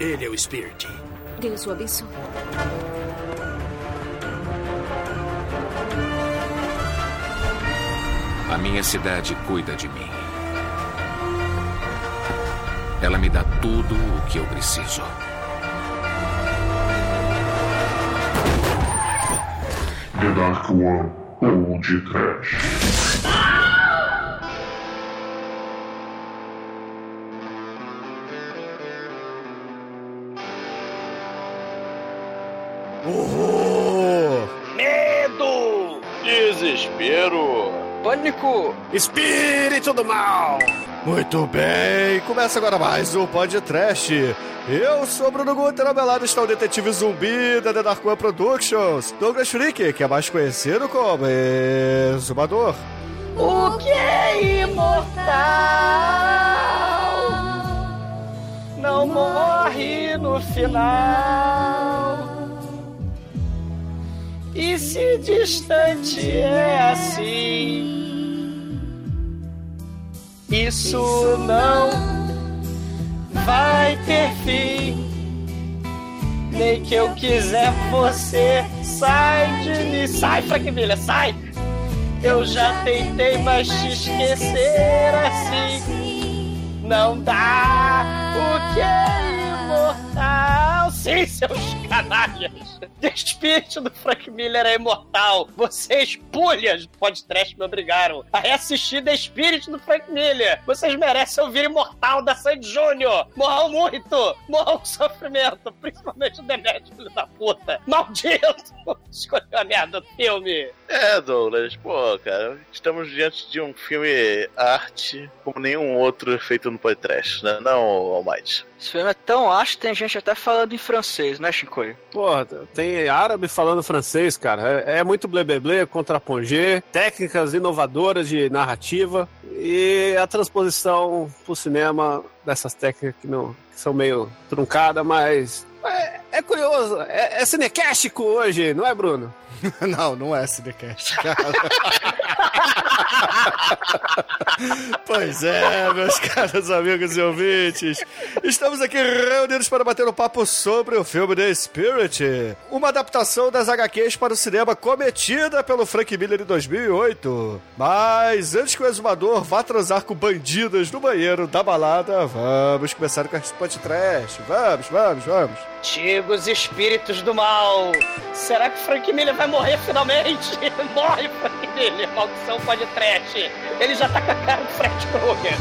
Ele é o Spirit. Deus o abençoe. A minha cidade cuida de mim. Ela me dá tudo o que eu preciso. The Dark One ou de Trash. Pânico! Espírito do mal! Muito bem, começa agora mais um podcast. Eu sou Bruno Guter, ao meu lado está o detetive zumbi da The Dark One Productions, Douglas Freak, que é mais conhecido como Exumador. O que é imortal não morre no final. E se distante é assim, isso não vai ter fim. Nem que eu quiser, você sai de mim. Sai, Frank sai! Eu já tentei, mas te esquecer assim não dá. O que é imortal? Sim, seus canalhas. O espírito do Frank Miller é imortal. Vocês, pulhas do podcast, me obrigaram a reassistir The Espírito do Frank Miller. Vocês merecem ouvir Imortal da Sandy Júnior. Morram muito. Morram com sofrimento. Principalmente o Demetrio, da puta. Maldito. Escolheu a merda do filme. É, Douglas, pô, cara, estamos diante de um filme arte como nenhum outro feito no podcast, né? Não, Almighty. Esse filme é tão acho que tem gente até falando em francês, né, Chicoio? Porra, tem árabe falando francês, cara. É, é muito blé contra pongé, técnicas inovadoras de narrativa e a transposição pro cinema dessas técnicas que, não, que são meio truncadas, mas é, é curioso. É, é cinecástico hoje, não é, Bruno? não, não é Cinecast, cara. pois é, meus caros amigos e ouvintes. Estamos aqui reunidos para bater um papo sobre o filme The Spirit, uma adaptação das HQs para o cinema cometida pelo Frank Miller em 2008. Mas antes que o exumador vá transar com bandidas no banheiro da balada, vamos começar com a Spot Trash. Vamos, vamos, vamos. Antigos espíritos do mal. Será que Frank Miller vai morrer finalmente? Morre, Frank Miller. Maldição pode trash. Ele já tá com a cara do Fred Krueger.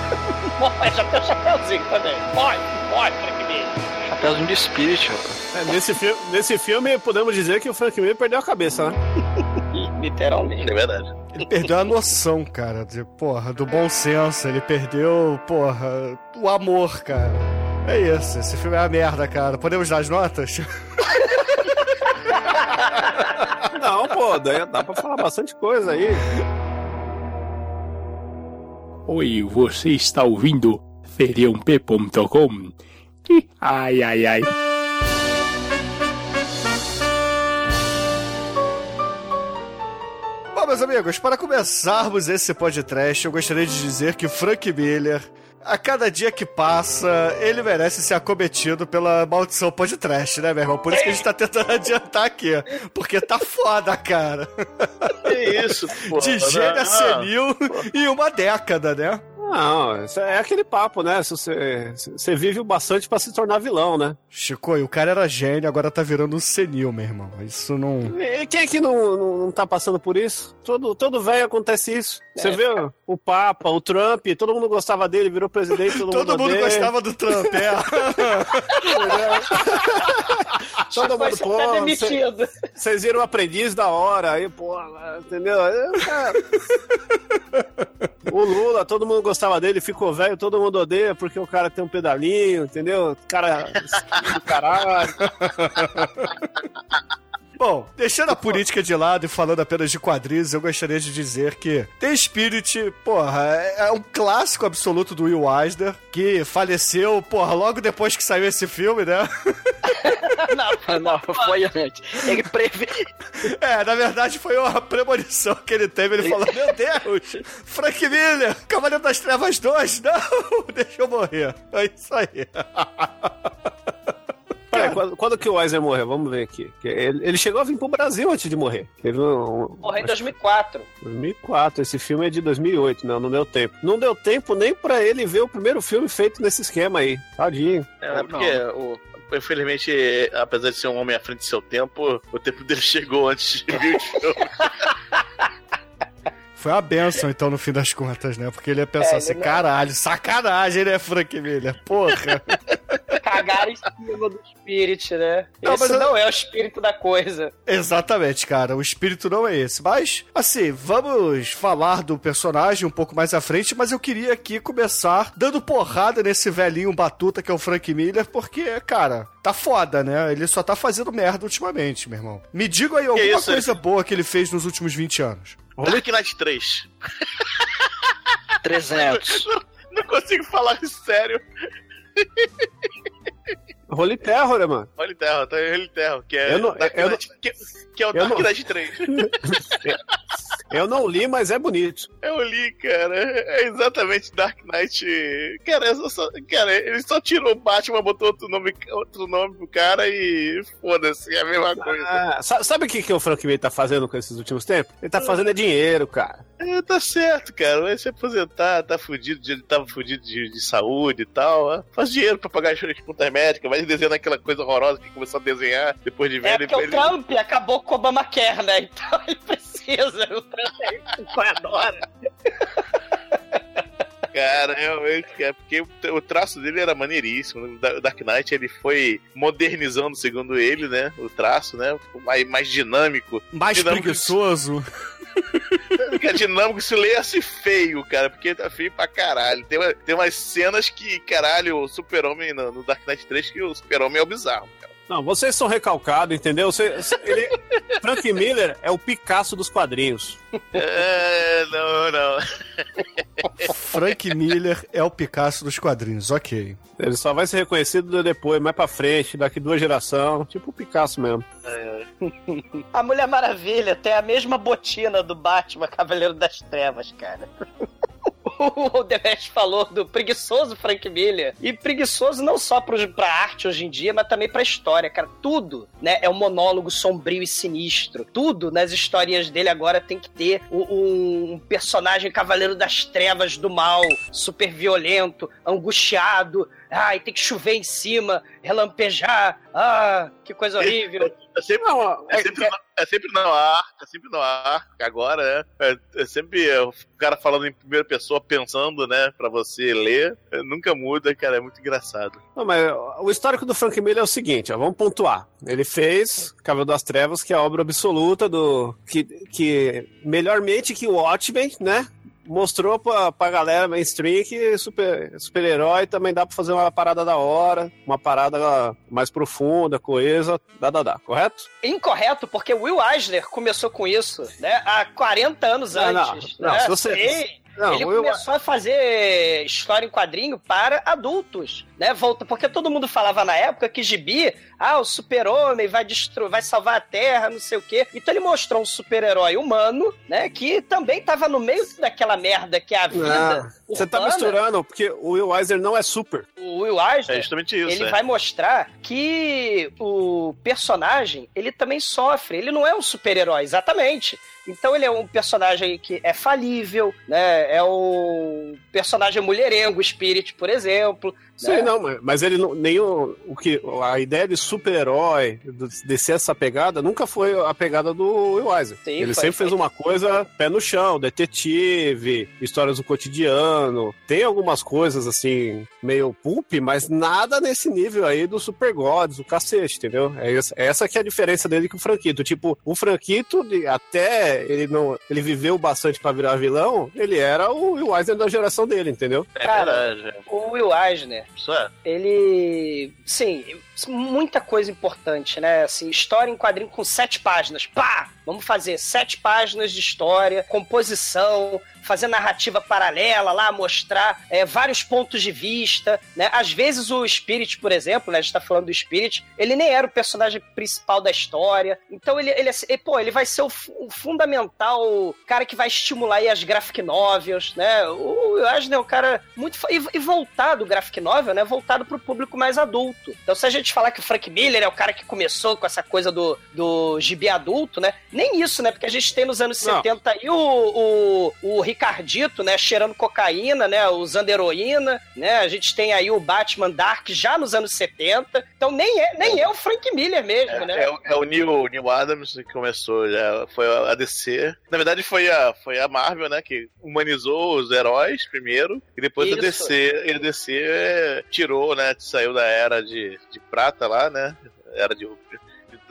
Morre, já tem o chapéuzinho também. Morre, morre, Frank Miller. Chapéuzinho de espírito. É, nesse, fi nesse filme, podemos dizer que o Frank Miller perdeu a cabeça, né? Literalmente. É verdade. Ele perdeu a noção, cara, de, porra, do bom senso. Ele perdeu, porra, o amor, cara. É isso, esse filme é uma merda, cara. Podemos dar as notas? Não, pô, dá, dá pra falar bastante coisa aí. Oi, você está ouvindo feriump.com? Ai, ai, ai. Bom, meus amigos, para começarmos esse podcast, eu gostaria de dizer que Frank Miller, a cada dia que passa, ele merece ser acometido pela maldição podcast, né, meu irmão? Por isso que a gente tá tentando adiantar aqui. Porque tá foda, cara. Que isso, pô. De gênio a Não, senil em uma década, né? Não, é aquele papo, né? Se Você, você vive o bastante pra se tornar vilão, né? Chico, e o cara era gênio, agora tá virando um senil, meu irmão. Isso não. E quem é que não, não, não tá passando por isso? Todo, todo velho acontece isso. Você É. vê o, Papa, o Trump, todo mundo gostava dele, virou presidente, todo, Todo mundo odeia. gostava do Trump, é. Todo mundo, pô, vocês viram o aprendiz da hora, aí, pô, entendeu? Cara. O Lula, todo mundo gostava dele, ficou velho, todo mundo odeia porque o cara tem um pedalinho, entendeu? Cara do caralho. Bom, deixando a política de lado e falando apenas de quadrinhos, eu gostaria de dizer que The Spirit, porra, é um clássico absoluto do Will Eisner, que faleceu, porra, logo depois que saiu esse filme, né? Não, não, foi antes. Ele preve... É, na verdade foi uma premonição que ele teve. Ele falou: Meu Deus, Frank Miller, Cavaleiro das Trevas 2, não, deixa eu morrer. É isso aí. quando, quando que o Eisner morreu? Vamos ver aqui. Ele, ele chegou a vir pro Brasil antes de morrer. Teve um, Morreu em 2004. 2004. Esse filme é de 2008, não, não deu tempo. Não deu tempo nem pra ele ver o primeiro filme feito nesse esquema aí. Tadinho. É, porque o, infelizmente, apesar de ser um homem à frente do seu tempo, o tempo dele chegou antes de vir o filme. Foi uma benção, então, no fim das contas, né? Porque ele ia pensar É, assim, não- caralho, sacanagem, né, Frank Miller? Porra. Cagaram em cima do Spirit, né? Não, Esse mas eu- não é o espírito da coisa. Exatamente, cara. O espírito não é esse. Mas, assim, vamos falar do personagem um pouco mais à frente, mas eu queria aqui começar dando porrada nesse velhinho batuta que é o Frank Miller, porque, cara, tá foda, né? Ele só tá fazendo merda ultimamente, meu irmão. Me diga aí alguma isso, coisa boa que ele fez nos últimos 20 anos. Dark Knight 3. 300. Não, não consigo falar sério. Holy Terror, né, mano? Olha Terra, tá Holy Terra, que é Eu não- que, que é o Dark não- Knight 3. Eu não li, mas é bonito. Eu li, cara. É exatamente Dark Knight. Cara, só, cara, ele só tirou o Batman, botou outro nome, outro nome pro cara e foda-se, é a mesma coisa. Ah, sa- sabe o que, que o Frank Miller tá fazendo com esses últimos tempos? Ele tá fazendo é dinheiro, cara. É, tá certo, cara. Vai se aposentar, tá fudido, de- ele tava fudido de, de saúde e tal. ó. Faz dinheiro pra pagar as contas médicas, vai desenhando aquela coisa horrorosa que começou a desenhar depois de É velho. porque o ele- Trump acabou com o Obamacare, né? Então ele precisa. O Trump é adora. Cara, realmente, é porque o, o traço dele era maneiríssimo. O Da- o Dark Knight ele foi modernizando, segundo ele, né? O traço, né? Ficou mais, mais dinâmico. Mais Dinâmico. preguiçoso. Fica dinâmico se leia-se feio, cara, porque tá feio pra caralho. Tem, uma- tem umas cenas que, caralho, o Super-Homem no, no Dark Knight 3, que o Super-Homem é o bizarro, cara. Não, vocês são recalcados, entendeu? Você, ele- Frank Miller é o Picasso dos quadrinhos. É, não, não. Frank Miller é o Picasso dos quadrinhos, ok. Ele só vai ser reconhecido depois, mais pra frente, daqui duas gerações. Tipo o Picasso mesmo. A Mulher Maravilha tem a mesma botina do Batman Cavaleiro das Trevas, cara. O Demesh falou do preguiçoso Frank Miller. E preguiçoso não só pro, pra arte hoje em dia, mas também pra história, cara. Tudo, né? É um monólogo sombrio e sinistro. Tudo nas histórias dele agora tem que ter o- um personagem Cavaleiro das Trevas do mal, super violento, angustiado. Ai, tem que chover em cima, relampejar. Ah, que coisa horrível. É sempre, Não, é sempre, no- é sempre no ar, é sempre no ar. Agora, né? É, é sempre é, o cara falando em primeira pessoa, pensando, né, pra você ler. É, nunca muda, cara, é muito engraçado. Não, mas o histórico do Frank Miller é o seguinte, ó, vamos pontuar. Ele fez Cavaleiro das Trevas, que é a obra absoluta do. que, que melhormente que o Watchmen, né? Mostrou pra, pra galera mainstream que super- super-herói também dá pra fazer uma parada da hora, uma parada mais profunda, coesa, dá, dá, dá, correto? Incorreto, porque Will Eisner começou com isso, né? Há 40 anos Não, não, antes. não, né? se você-. Não, ele começou a fazer história em quadrinho para adultos, né? Volta, porque todo mundo falava na época que Gibi, ah, o super-homem vai destruir, vai salvar a Terra, não sei o quê. Então ele mostrou um super-herói humano, né? Que também tava no meio daquela merda que é a vida. Você tá misturando, porque o Will Eisner não é super. O Will É Eisner, justamente isso, ele é. vai mostrar que o personagem, ele também sofre. Ele não é um super-herói, exatamente. Então ele é um personagem que é falível, né? É o personagem mulherengo, Spirit, por exemplo. Sei né? não, mas- ele não, nem o, o que a ideia de super-herói, do- de ser essa pegada, nunca foi a pegada do Will Eisner. Sim, ele sempre foi. fez uma coisa pé no chão, detetive, histórias do cotidiano. Tem algumas coisas assim meio pulp, mas nada nesse nível aí do Super Gods, do cacete, entendeu? É essa, é essa que é a diferença dele com o Franquito. Tipo, o Franquito, de- ele não, ele viveu bastante pra virar vilão, ele era o Will Eisner da geração dele, entendeu? É Cara, verdade. O Will Eisner, Isso é. ele. Sim, muita coisa importante, né? Assim, história em quadrinho com sete páginas. Pá! Vamos fazer sete páginas de história, composição, fazer narrativa paralela lá, mostrar é, vários pontos de vista, né? Às vezes o Spirit, por exemplo, né? A gente tá falando do Spirit, ele nem era o personagem principal da história. Então ele, ele, ele pô, ele vai ser o, o fundamental cara que vai estimular aí as graphic novels, né? O Eisner é um cara muito... E, e voltado, o graphic novel, né? Voltado pro público mais adulto. Então se a gente falar que o Frank Miller é o cara que começou com essa coisa do, do gibi adulto, né? Nem isso, né? Porque a gente tem nos anos Não. 70 aí o, o, o Ricardito, né? Cheirando cocaína, né? Usando heroína, né? A gente tem aí o Batman Dark já nos anos 70. Então nem é, nem é o Frank Miller mesmo, né? É, o- é o Neil, Neil Adams que começou, já foi a DC. Na verdade, foi a, foi a Marvel, né? Que humanizou os heróis primeiro, e depois a Isso. DC, e a DC é, tirou, né? Saiu da era de, de prata lá, né? Era de.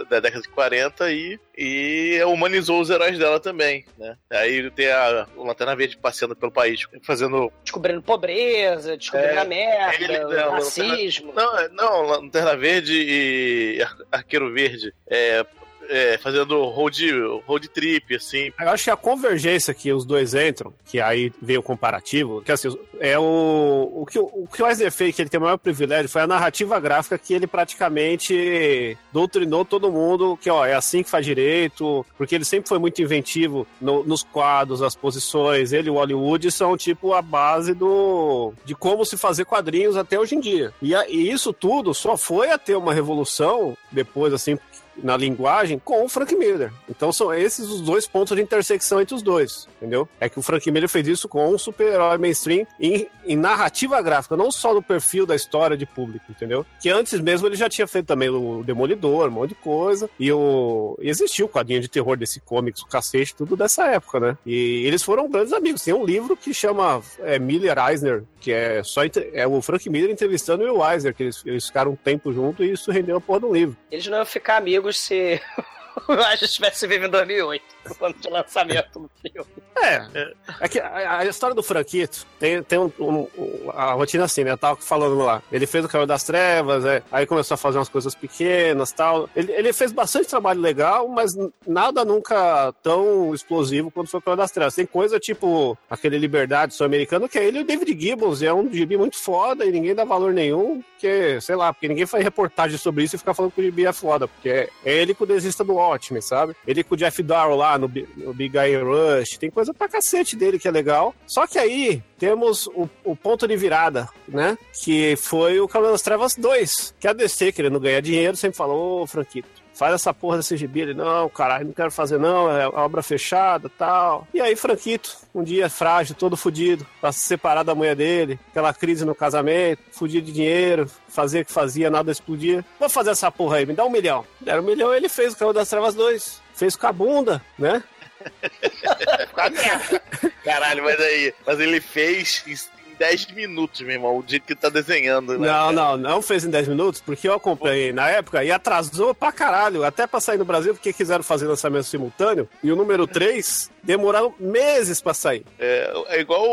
Da década de 40 e, e humanizou os heróis dela também, né? Aí tem a, o Lanterna Verde passeando pelo país, fazendo Descobrindo pobreza, descobrindo É, a merda, ele- não, racismo. Não, é- não, Lanterna Verde e Ar- Arqueiro Verde. É, é, fazendo road, road trip, assim. Eu acho que a convergência que os dois entram, que aí veio o comparativo, que assim, é o, o que o, que o fez, que ele tem o maior privilégio, foi a narrativa gráfica que ele praticamente doutrinou todo mundo que, ó, é assim que faz direito, porque ele sempre foi muito inventivo no- nos quadros, as posições, ele e o Hollywood são tipo a base do de como se fazer quadrinhos até hoje em dia. E, a- e isso tudo só foi a ter uma revolução depois, assim, na linguagem com o Frank Miller. Então são esses os dois pontos de intersecção entre os dois, entendeu? É que o Frank Miller fez isso com um super-herói mainstream em, em narrativa gráfica, não só no perfil da história de público, entendeu? Que antes mesmo ele já tinha feito também o Demolidor, um monte de coisa, e o e existiu o quadrinho de terror desse comics, o cacete, tudo dessa época, né? E eles foram grandes amigos. Tem um livro que chama é, Miller Eisner, que é só é o Frank Miller entrevistando o Will Eisner, que eles, eles ficaram um tempo junto e isso rendeu a porra do livro. Eles não iam ficar amigos se o Ash tivesse vivo em 2008, quando de lançamento do filme. É, é que a, a história do Franquito tem, tem um, um- um- a rotina assim, né? Eu tava falando lá. Ele fez o Caminho das Trevas, é, aí começou a fazer umas coisas pequenas tal. Ele, ele fez bastante trabalho legal, mas nada nunca tão explosivo quanto foi o Caminho das Trevas. Tem coisa tipo aquele Liberdade Sul-Americano, que é ele e o David Gibbons, é um gibi muito foda e ninguém dá valor nenhum, porque, sei lá, porque ninguém faz reportagem sobre isso e fica falando que o gibi é foda, porque é, é ele com o desista do Watchmen, sabe? Ele com o Jeff Darrow lá no, no Big Guy Rush, tem coisa pra cacete dele que é legal. Só que aí temos o, o ponto de virada, né? Que foi o Cavaleiro das Trevas 2, que a DC, querendo ganhar dinheiro, sempre falou, ô Franquito, faz essa porra desse gibi. Ele, não, caralho, não quero fazer não, é obra fechada tal. E aí, Franquito, um dia frágil, todo fudido, pra se separar da mulher dele, aquela crise no casamento, fudido de dinheiro, fazer o que fazia, nada explodia. Vou fazer essa porra aí, me dá um milhão. Deram um milhão, ele fez o Cavaleiro das Trevas 2. Fez com a bunda, né? Caralho, mas aí. Mas ele fez em em 10 minutos, meu irmão, o jeito que tá desenhando, né? Não, não, não fez em 10 minutos, porque eu acompanhei na época e atrasou pra caralho, até pra sair no Brasil, porque quiseram fazer lançamento simultâneo, e o número 3 demoraram meses pra sair. É, é igual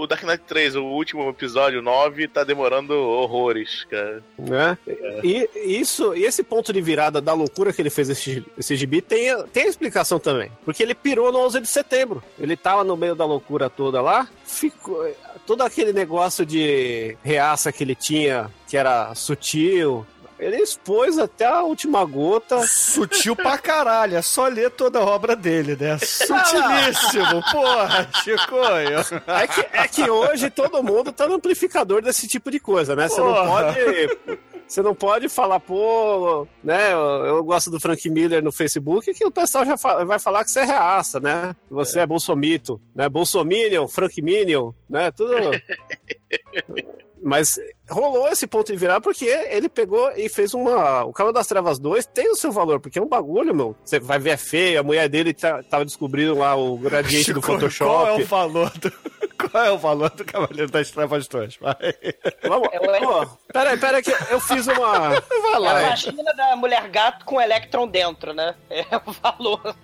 o Dark Knight 3, o último episódio 9, tá demorando horrores, cara. né? E isso, e esse ponto de virada da loucura que ele fez esse, esse gibi tem, tem explicação também. Porque ele pirou no 11 de setembro. Ele tava no meio da loucura toda lá, ficou todo aquele negócio de reaça que ele tinha, que era sutil. Ele expôs até a última gota. Sutil pra caralho, é só ler toda a obra dele, né? Sutilíssimo, porra, Chicoio. É que, é que hoje todo mundo tá no amplificador desse tipo de coisa, né? Você não Porra. pode. Você não pode falar, pô, né? Eu, eu gosto do Frank Miller no Facebook, que o pessoal já fa- vai falar que você é reaça, né? Que Você é, bolsomito, né? Bolsominion, Frank Minion, né? Tudo. Mas rolou esse ponto de virar porque ele pegou e fez uma. O Cavalo das Trevas 2 tem o seu valor, porque é um bagulho, meu. Você vai ver, é feio, a mulher dele tá, tava descobrindo lá o gradiente do Chicoio, Photoshop. Qual é o valor do... Qual é o valor do Cavaleiro das Trevas 2? Vai. Vamos, pô, peraí, peraí, que eu fiz uma. Vai É lá. a vagina da mulher gato com Electron dentro, né? É o valor.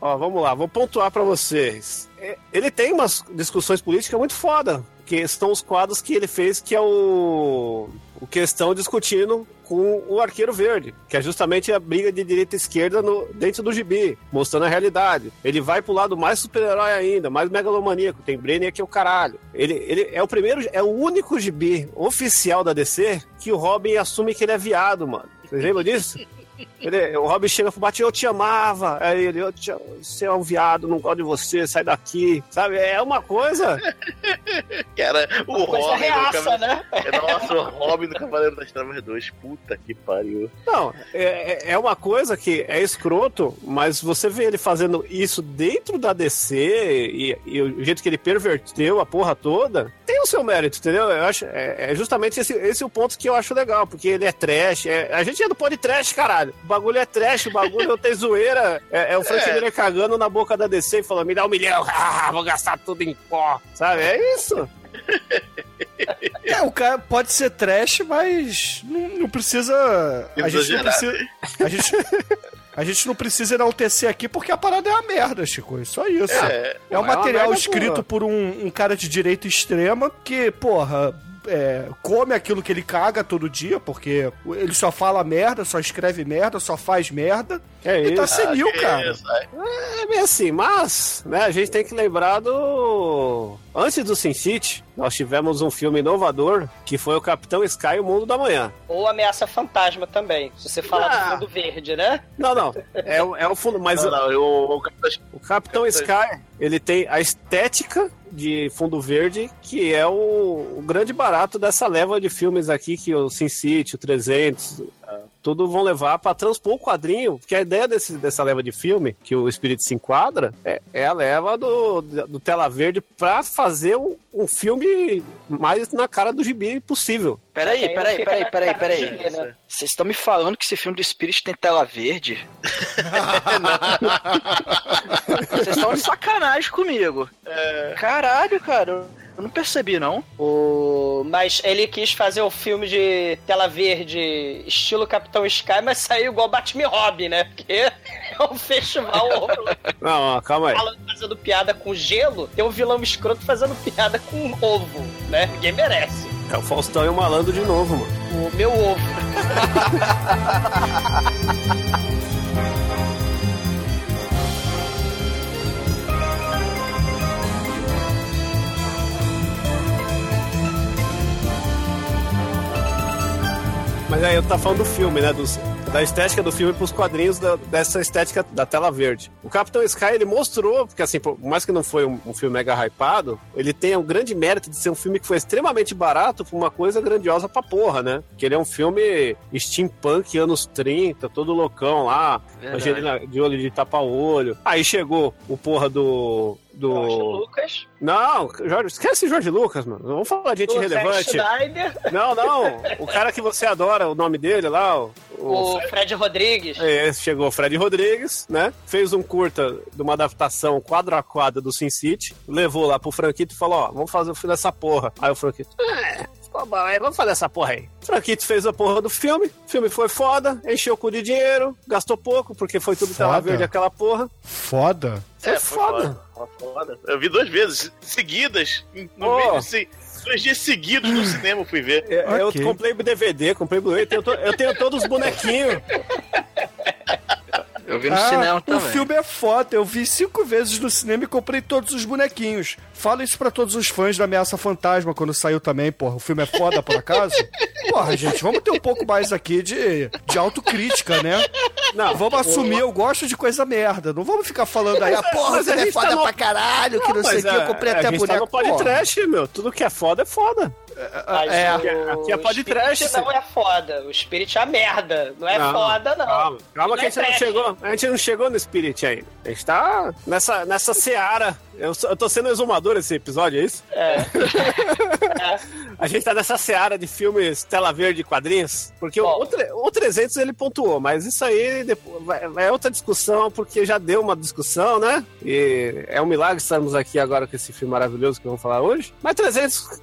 Ó, vamos lá, vou pontuar pra vocês. É, Ele tem umas discussões políticas muito foda, que são os quadros que ele fez, que é o. O porque estão discutindo com o Arqueiro Verde, que é justamente a briga de direita e esquerda no, dentro do gibi, mostrando a realidade. Ele vai pro lado mais super-herói ainda, mais megalomaníaco, tem Brainiac que é o caralho. Ele, ele é o primeiro, é o único gibi oficial da DC que o Robin assume que ele é viado, mano. Vocês lembram disso? Ele, o Robin chega pro Batman, eu te amava. Aí ele, eu te, você é um viado, não gosto de você, sai daqui. Sabe? É uma coisa. Cara, o Coisa Robin. reaça, né? É, Nossa, o Robin do Cavaleiro das Trevas 2. Puta que pariu. Não, é, é uma coisa que é escroto, mas você vê ele fazendo isso dentro da DC e, e o jeito que ele perverteu a porra toda, tem o seu mérito, entendeu? Eu acho, é, é justamente esse, esse é o ponto que eu acho legal, porque ele é trash. é- a gente é do pó de trash, caralho. O bagulho é trash, o bagulho não tem zoeira. É, é o Frank É. Miller cagando na boca da DC e falando: me dá um milhão, ah, vou gastar tudo em pó. Sabe? É isso. É, o cara pode ser trash, mas não, não precisa. A gente não precisa. A gente, a gente não precisa enaltecer aqui porque a parada é uma merda, Chico. É só isso. É, É um é material escrito boa. por um, um cara de direita extrema que, porra, é, come aquilo que ele caga todo dia, porque ele só fala merda, só escreve merda, só faz merda. É E tá isso. senil, que cara. isso, ai. É bem assim, mas né, a gente tem que lembrar do. Antes do Sin City, nós tivemos um filme inovador que foi o Capitão Sky e o Mundo da Manhã. Ou Ameaça Fantasma também. Se você falar Ah. do fundo verde, né? Não, não. É, o- é o fundo. Mas Não, não, eu, o Capitão o Capitão Sky, ele tem a estética de fundo verde, que é o, o grande barato dessa leva de filmes aqui, que o Sin City, o 300, tudo vão levar para transpor o quadrinho, porque a ideia desse, dessa leva de filme, que o Espírito se enquadra, é, é a leva do, do Tela Verde para fazer um, um filme mais na cara do gibi possível. Peraí, Aí peraí, peraí, na peraí, peraí. né? Vocês estão me falando que esse filme do Spirit tem tela verde? Vocês estão de sacanagem comigo. Caralho, cara. Eu não percebi, não. O... Mas ele quis fazer o filme de tela verde, estilo Capitão Sky, mas saiu igual Batman Robin, né? Porque é um festival Não, calma aí. falando- fazendo piada com gelo, tem um vilão escroto fazendo piada com ovo, né? Ninguém merece. É o Faustão e o Malandro de novo, mano. O meu ovo. Mas aí eu tava falando do filme, né? Dos, da estética do filme pros quadrinhos da- dessa estética da tela verde. O Capitão Sky, ele mostrou, porque assim, por mais que não foi um, um filme mega hypado, ele tem o grande mérito de ser um filme que foi extremamente barato pra uma coisa grandiosa pra porra, né? Que ele é um filme steampunk, anos 30, todo loucão lá, Verdade. Angelina de olho de tapa-olho. Aí chegou o porra do... do... Jorge Lucas. Não, Jorge, esquece Jorge Lucas, mano. Vamos falar de gente O Zack relevante. Não, não. O cara que você adora, o nome dele lá, o, o O Fred Rodrigues. é, chegou o Fred Rodrigues, né? Fez um curta de uma adaptação quadro a quadro do Sin City, levou lá pro Franquito e falou: Ó, vamos fazer o filme dessa porra. Aí o Franquito, é, vamos fazer essa porra aí. O Franquito fez a porra do filme, o filme foi foda, encheu o cu de dinheiro, gastou pouco, porque foi tudo tela Foda. verde aquela porra. Foda. Foi É, foi foda. Foda. Eu vi duas vezes, seguidas. No Oh. vídeo, assim, dois dias seguidos no cinema eu fui ver. É, Eu Ok. comprei DVD, comprei Blu-ray, eu eu tenho todos os bonequinhos. Eu vi no Ah, cinema o também. filme é foda. Eu vi cinco vezes no cinema e comprei todos os bonequinhos. Fala isso pra todos os fãs da Ameaça Fantasma quando saiu também, porra. O filme é foda, por acaso? Porra, gente, vamos ter um pouco mais aqui de, de autocrítica, né? Não, Vamos assumir, eu gosto de coisa merda. Não vamos ficar falando aí, ah, porra, mas a ele é gente tá foda no- pra caralho, que não, sei o que, eu a- comprei a até gente boneco. Tá no porra. podcast, meu. Tudo que é foda é foda. Mas é, o- aqui é podcast, Spirit não é foda. O Spirit é a merda. Não é Não, foda, não. Calma, calma Não que a é gente não trash. chegou. A gente não chegou no Spirit ainda. A gente tá nessa, nessa seara. Eu, eu tô sendo exumador esse episódio, é isso? É. É. A gente tá nessa seara de filmes tela verde e quadrinhos. Porque o, Bom. o, tre- o 300 ele pontuou, mas isso aí depois, vai outra discussão, porque já deu uma discussão, né? E é um milagre estarmos aqui agora com esse filme maravilhoso que vamos falar hoje. Mas 300,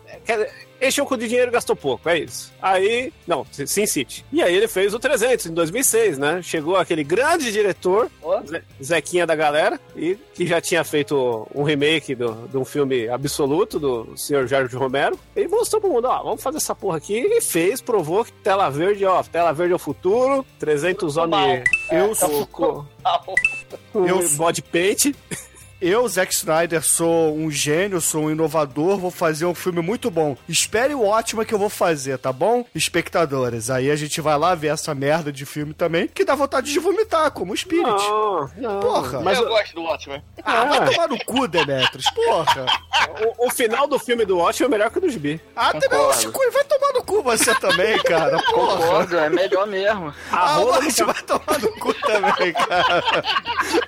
quer, encheu com de dinheiro e gastou pouco, é isso. Aí, não, Sin City. E aí ele fez o 300 em 2006, né? Chegou aquele grande diretor. Ze- Zequinha da galera, e que já tinha feito um remake do- de um filme absoluto do senhor Jorge Romero, e mostrou pro mundo, ó, vamos fazer essa porra aqui, e fez, provou que tela verde, ó, tela verde é o futuro, 300 Mal. homens Eu É, sou- com, Não. com Eu- body paint, Eu, Zack Snyder, sou um gênio, sou um inovador, vou fazer um filme muito bom. Espere o ótimo que eu vou fazer, tá bom? Espectadores. Aí a gente vai lá ver essa merda de filme também, que dá vontade de vomitar, como o Spirit. não, não, Porra. mas eu o- gosto do Watchmen. Ah, vai É. tomar no cu, Demetrius, porra. o, o final do filme do Watch é melhor que o do Gibi. Ah. Chico, vai tomar no cu você também, cara, porra. Concordo, é melhor mesmo. A Ah, rola, você vai tomar no cu também, cara.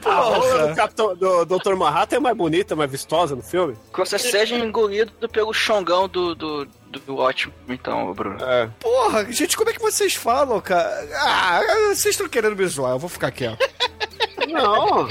a rola Porra. do, Capitão, do Dr. Manhattan é mais bonita, mais vistosa no filme. Que você seja engolido pelo chongão do, do, do ótimo, então, Bruno. É. Porra, gente, como é que vocês falam, cara? Ah, vocês estão querendo me zoar, eu vou ficar quieto. Não,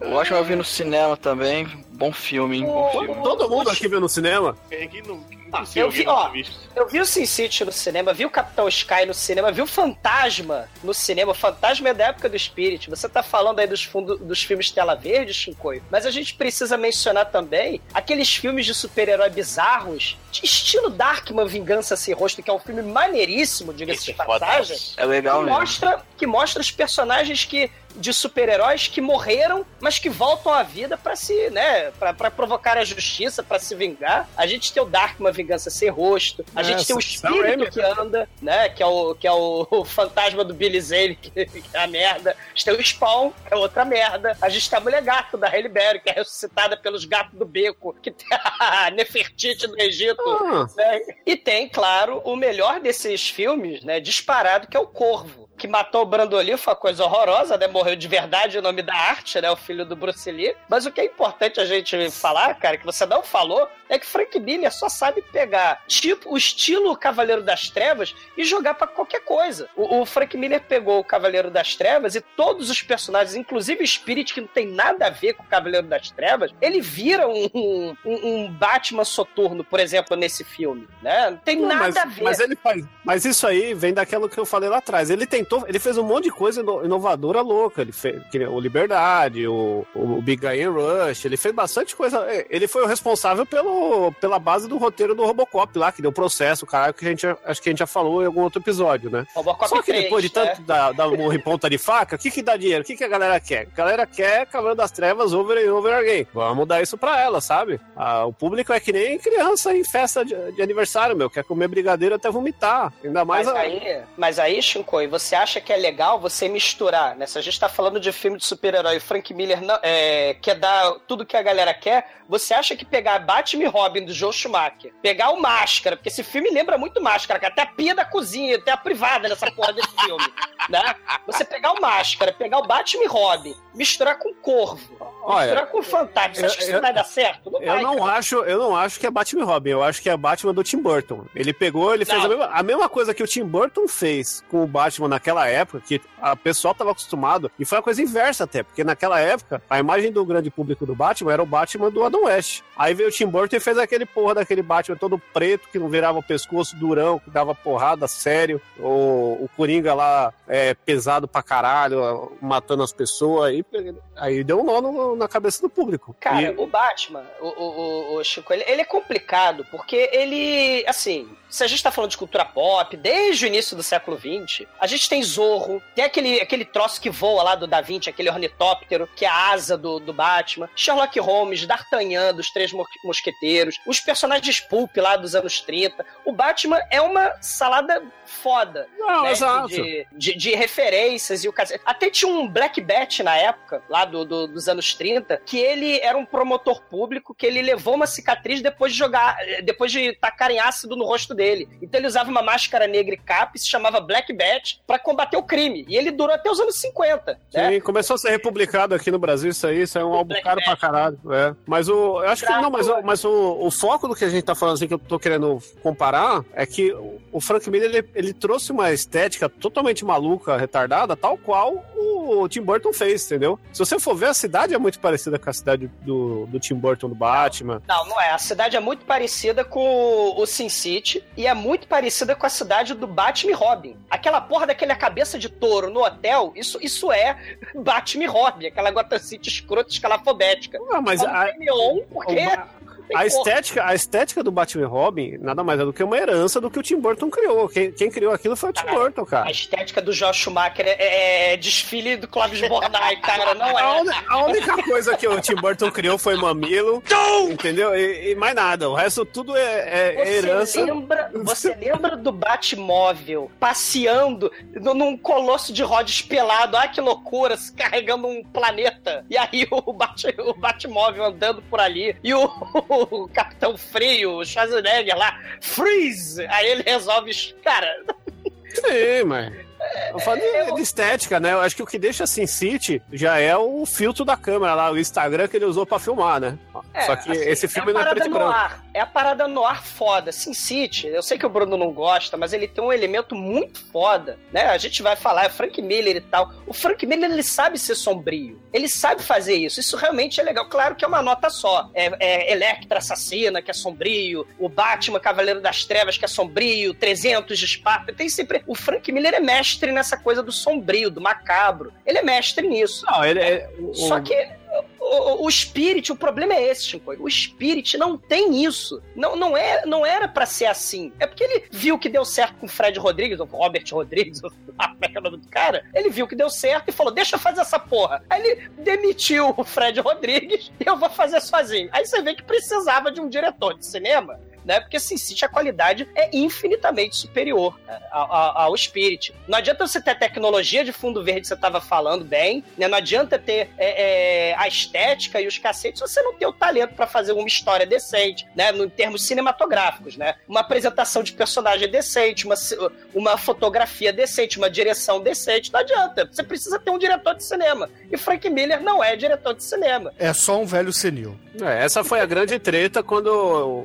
O ótimo eu vi no cinema também. Bom filme, hein? Bom filme. todo mundo aqui viu no cinema. Quem que não, Ah, impossível eu vi, ó. Eu vi o Sin City no cinema, vi o Capitão Sky no cinema, vi o Fantasma no cinema. O Fantasma é da época do Spirit. Você tá falando aí dos, fundo, dos filmes Tela Verde, Shinkoio. Mas a gente precisa mencionar também aqueles filmes de super-herói bizarros, de estilo Darkman Vingança Sem Rosto, que é um filme maneiríssimo, diga-se de é passagem. É legal que mesmo. mostra, que mostra os personagens que de super-heróis que morreram, mas que voltam à vida pra se, né, Pra pra provocar a justiça, pra se vingar. A gente tem o Darkman Vingança Sem Rosto, a É, gente tem o Sam espírito Raimi. que anda, né, que é o que é o, o fantasma do Billy Zane, que, que é a merda. A gente tem o Spawn, que é outra merda. A gente tem a Mulher Gato da Halle Berry, que é ressuscitada pelos gatos do beco, que tem a Nefertiti do Egito. Ah, né? E tem, claro, o melhor desses filmes, né, disparado, que é o Corvo, que matou o Brandolin, foi uma coisa horrorosa, né, morreu de verdade em nome da arte, né, o filho do Bruce Lee. Mas o que é importante a gente falar, cara, que você não falou, é que Frank Miller só sabe pegar tipo o estilo Cavaleiro das Trevas e jogar pra qualquer coisa. O, o Frank Miller pegou o Cavaleiro das Trevas e todos os personagens, inclusive o Spirit, que não tem nada a ver com o Cavaleiro das Trevas, ele vira um, um, um Batman soturno, por exemplo, nesse filme, né? Não tem não, nada mas, a ver. mas ele faz. Mas isso aí vem daquilo que eu falei lá atrás. Ele ele fez um monte de coisa ino- inovadora louca. Ele fez o Liberdade, o, o Big Guy Rush, ele fez bastante coisa. É, Ele foi o responsável pelo, pela base do roteiro do Robocop lá, que deu processo, caralho, que a gente acho que a gente já falou em algum outro episódio, né? Robocop Só que 3, depois de né? tanto dar, dar morro em ponta de faca, o que que dá dinheiro? O que que a galera quer? A galera quer Cavaleiro das Trevas over and over again. Vamos dar isso pra ela, sabe? Ah, o público é que nem criança em festa de, de aniversário, meu. Quer comer brigadeiro até vomitar. Ainda mais... Mas a- aí, mas aí, Shinkoi, você acha que é legal você misturar, né? Se a gente tá falando de filme de super-herói, Frank Miller não, é, quer dar tudo que a galera quer, você acha que pegar Batman e Robin do Joe Schumacher, pegar o Máscara, porque esse filme lembra muito Máscara, cara, até a pia da cozinha, até a privada nessa porra desse filme, né? Você pegar o Máscara, pegar o Batman e Robin, misturar com o Corvo, Olha, misturar com o Fantasma, você acha que isso eu- vai dar certo? Não Eu vai, não cara. acho, eu não acho que é Batman e Robin, eu acho que é Batman do Tim Burton. Ele pegou, ele fez Não. a mesma, a mesma coisa que o Tim Burton fez com o Batman naquela época, que a pessoa tava acostumado, e foi a coisa inversa até, porque naquela época a imagem do grande público do Batman era o Batman do Adam West. Aí veio o Tim Burton e fez aquele porra daquele Batman todo preto, que não virava o pescoço, durão, que dava porrada sério, o, o Coringa lá é, pesado pra caralho, matando as pessoas, aí, aí deu um nó no- na cabeça do público. Cara, E- o Batman, o, o, o- o Chico, ele, ele é complicado, porque ele, assim, se a gente tá falando de cultura pop, desde o início do século XX, a gente tem Zorro, tem aquele, aquele troço que voa lá do Da Vinci, aquele ornitóptero, que é a asa do, do Batman, Sherlock Holmes, D'Artagnan, dos Três Mo- Mosqueteiros, os personagens Pulp lá dos anos 30. O Batman é uma salada foda Não, né, exato. De, de, de referências e o cacete. Até tinha um Black Bat na época, lá do, do- dos anos 30, que ele era um promotor público, que ele levou uma cicatriz depois de jogar, depois de tacarem ácido no rosto dele. Então ele usava uma máscara negra e cap, se chamava Black Bat, pra combater o crime. E ele durou até os anos 50. Né? Sim, começou a ser republicado aqui no Brasil, isso aí, isso é um álbum caro pra caralho. É. Mas o. Eu acho que. Não, mas, mas o, o foco do que a gente tá falando assim, que eu tô querendo comparar, é que o- o Frank Miller ele, ele trouxe uma estética totalmente maluca, retardada, tal qual o o Tim Burton fez, entendeu? Se você for ver, a cidade é muito parecida com a cidade do, do Tim Burton, do Batman. Não, não é. A cidade é muito parecida com o Sin City e é muito parecida com a cidade do Batman e Robin. Aquela porra daquela cabeça de touro no hotel, isso, isso é Batman e Robin, aquela Gotham City escrota escalafobética. Ah, mas Só não a- neon, porque... o- A estética, a estética do Batman e Robin nada mais é do que uma herança do que o Tim Burton criou. Quem, quem criou aquilo foi o Tim Burton, A cara. estética do Josh Schumacher é, é desfile do Clóvis Bornai, cara, não A, é. uni- a única coisa que o Tim Burton criou foi mamilo, entendeu? E, e mais nada. O resto tudo é, é- é Você herança. lembra, você lembra do Batmóvel passeando no- num colosso de rodas pelado? Ah, que loucura, se carregando um planeta. E aí o, Bat, o Batmóvel andando por ali. E o, o Capitão Frio, o Schwarzenegger lá, freeze! Aí ele resolve. Cara, Sim, mas. Eu falo de, de estética, né? Eu acho que o que deixa Sin City já é o filtro da câmera lá, o Instagram que ele usou pra filmar, né? É, Só que assim, esse filme é não a é parada preto no ar. É a parada no ar foda. Sin City, eu sei que o Bruno não gosta, mas ele tem um elemento muito foda, né? A gente vai falar, é Frank Miller e tal. O Frank Miller, ele sabe ser sombrio. Ele sabe fazer isso. Isso realmente é legal. Claro que é uma nota só. É, é Electra Assassina, que é sombrio. O Batman Cavaleiro das Trevas, que é sombrio. 300 de Esparta. Tem sempre... O Frank Miller é mestre nessa coisa do sombrio, do macabro. Ele é mestre nisso. Não, ele é. o- Só que o, o, o Spirit, o problema é esse, Chico. O Spirit não tem isso. Não, não, é, não era pra ser assim. É porque ele viu que deu certo com o Fred Rodrigues, ou Robert Rodrigues, ou como é que é o nome do cara. Ele viu que deu certo e falou: deixa eu fazer essa porra. Aí ele demitiu o Fred Rodrigues e eu vou fazer sozinho. Aí você vê que precisava de um diretor de cinema né? Porque Sin City a qualidade é infinitamente superior né, ao, ao- Spirit. Não adianta você ter a tecnologia de fundo verde que você estava falando bem, né? Não adianta ter é, é, a estética e os cacetes se você não ter o talento para fazer uma história decente, né? Em termos cinematográficos, né? Uma apresentação de personagem decente, uma, uma fotografia decente, uma direção decente. Não adianta. Você precisa ter um diretor de cinema. E Frank Miller não é diretor de cinema. É só um velho senil. É, essa foi a grande treta quando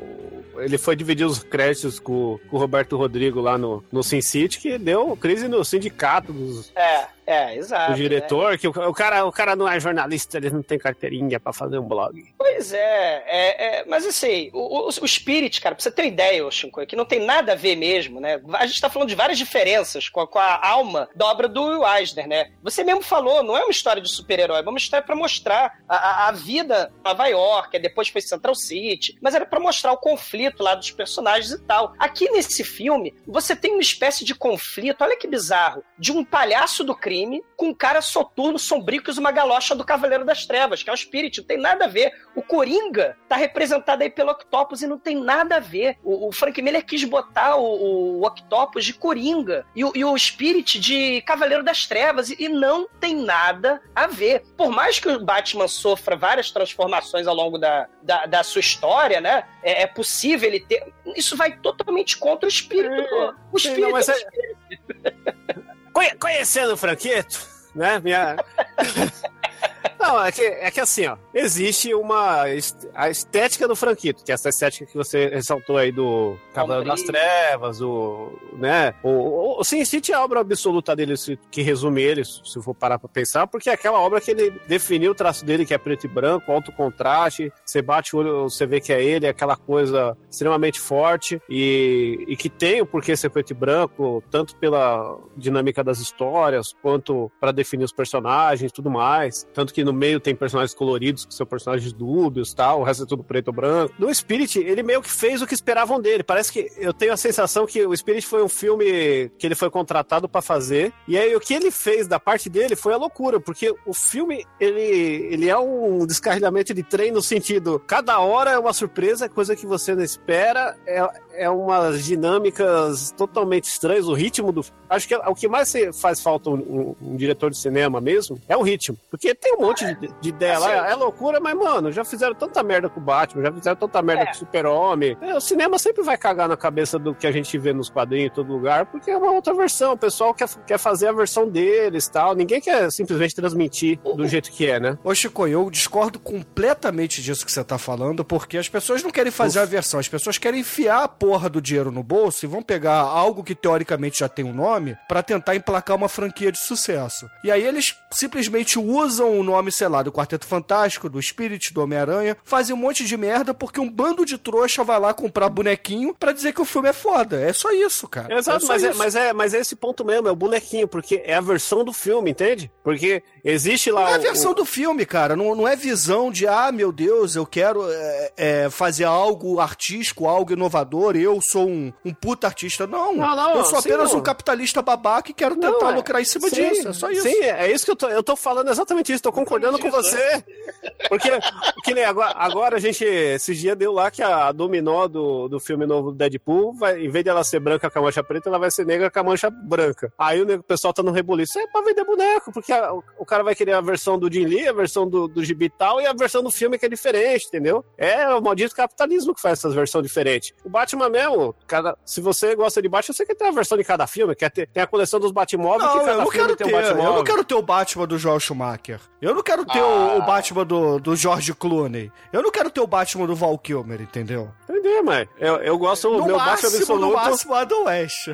ele foi dividir os créditos com, com o Roberto Rodrigo lá no, no Sin City, que deu crise no sindicato dos, É, é, exato. né? diretor, que o, o cara, o cara não é jornalista, ele não tem carteirinha pra fazer um blog. Pois é, é, é, mas assim, o, o, o Spirit, cara, pra você ter uma ideia, ô Shinko, que não tem nada a ver mesmo, né? A gente tá falando de várias diferenças com a, com a alma da obra do Will Eisner, né? Você mesmo falou, não é uma história de super-herói, é uma história pra mostrar a, a, a vida em Nova York, depois foi Central City, mas era pra mostrar o conflito lá dos personagens e tal. Aqui nesse filme, você tem uma espécie de conflito, olha que bizarro, de um palhaço do crime com um cara soturno, sombrio, que usa uma galocha do Cavaleiro das Trevas, que é o Spirit, não tem nada a ver. O Coringa tá representado aí pelo Octopus e não tem nada a ver. O, o Frank Miller quis botar o, o Octopus de Coringa e o, e o Spirit de Cavaleiro das Trevas e, não tem nada a ver. Por mais que o Batman sofra várias transformações ao longo da, da, da sua história, né? É, é possível ele ter. Isso vai totalmente contra o espírito. do- o Sim, espírito não, mas do é- Conhecendo o Franqueto, né? Minha... Não, é que, é que assim, ó, existe uma. A estética do Franquito, que é essa estética que você ressaltou aí do Cavaleiro das. Trevas, o. né? O, o, Sin City é a obra absoluta dele, que resume ele, se se for parar pra pensar, porque é aquela obra que ele definiu o traço dele, que é preto e branco, alto contraste, você bate o olho, você vê que é ele, é aquela coisa extremamente forte e, e que tem o porquê ser preto e branco, tanto pela dinâmica das histórias, quanto para definir os personagens e tudo mais. Tanto que no meio tem personagens coloridos, que são personagens dúbios tal, o resto é tudo preto ou branco. No Spirit, ele meio que fez o que esperavam dele. Parece que eu tenho a sensação que o Spirit foi um filme que ele foi contratado para fazer, e aí o que ele fez da parte dele foi a loucura, porque o filme, ele, ele é um descarrilhamento de trem no sentido, cada hora é uma surpresa, coisa que você não espera, é, é umas dinâmicas totalmente estranhas, o ritmo do... Acho que é, o que mais faz falta um, um- um diretor de cinema mesmo é o ritmo, porque tem um monte de, de ideia lá, Assim- é loucura, mas mano, já fizeram tanta merda com o Batman, já fizeram tanta merda É. com o Super-Homem, É, o cinema sempre vai cagar na cabeça do que a gente vê nos quadrinhos em todo lugar, porque é uma outra versão, o pessoal quer, quer fazer a versão deles tal, ninguém quer simplesmente transmitir do jeito que é, né? Ô Chico, eu discordo completamente disso que você tá falando, porque as pessoas não querem fazer a versão, as pessoas querem enfiar a porra porra do dinheiro no bolso e vão pegar algo que teoricamente já tem um nome pra tentar emplacar uma franquia de sucesso. E aí eles simplesmente usam o nome, sei lá, do Quarteto Fantástico, do Spirit, do Homem-Aranha, fazem um monte de merda porque um bando de trouxa vai lá comprar bonequinho pra dizer que o filme é foda. É só isso, cara. Exato, só mas, é, isso. mas, é, mas é esse ponto mesmo, é o bonequinho, porque é a versão do filme, entende? Porque existe lá. Não é a o- versão do filme, cara. Não, não é visão de, ah, meu Deus, eu quero é, é, fazer algo artístico, algo inovador, eu sou um, um puta artista. Não, Não, não, eu sou sim, apenas não. um capitalista babaca e quero Não, tentar é- lucrar em cima sim, disso. É só isso. Sim, é isso que eu tô, eu tô falando exatamente isso, tô concordando com você. Porque, que nem agora, agora a gente, esses dias deu lá que a dominó do, do filme novo do Deadpool, vai, em vez de ela ser branca com a mancha preta, ela vai ser negra com a mancha branca. Aí o pessoal tá no rebuliço, é pra vender boneco, porque a- o, cara vai querer a versão do Jim Lee, a versão do, do gibi e tal, e a versão do filme que é diferente, entendeu? É o maldito capitalismo que faz essas versões diferentes. O Batman mesmo, cada, se você gosta de Batman, você quer ter a versão de cada filme, quer ter, tem a coleção dos Batmóveis, Não, que eu cada não filme quero tem ter. um Eu não quero ter o Batman do Joel Schumacher. Eu não quero ter Ah. o, o Batman do, do George Clooney. Eu não quero ter o Batman do Val Kilmer, entendeu? Entendeu, mãe? Eu, eu gosto do meu Batman máximo, absoluto. no máximo, Adam West.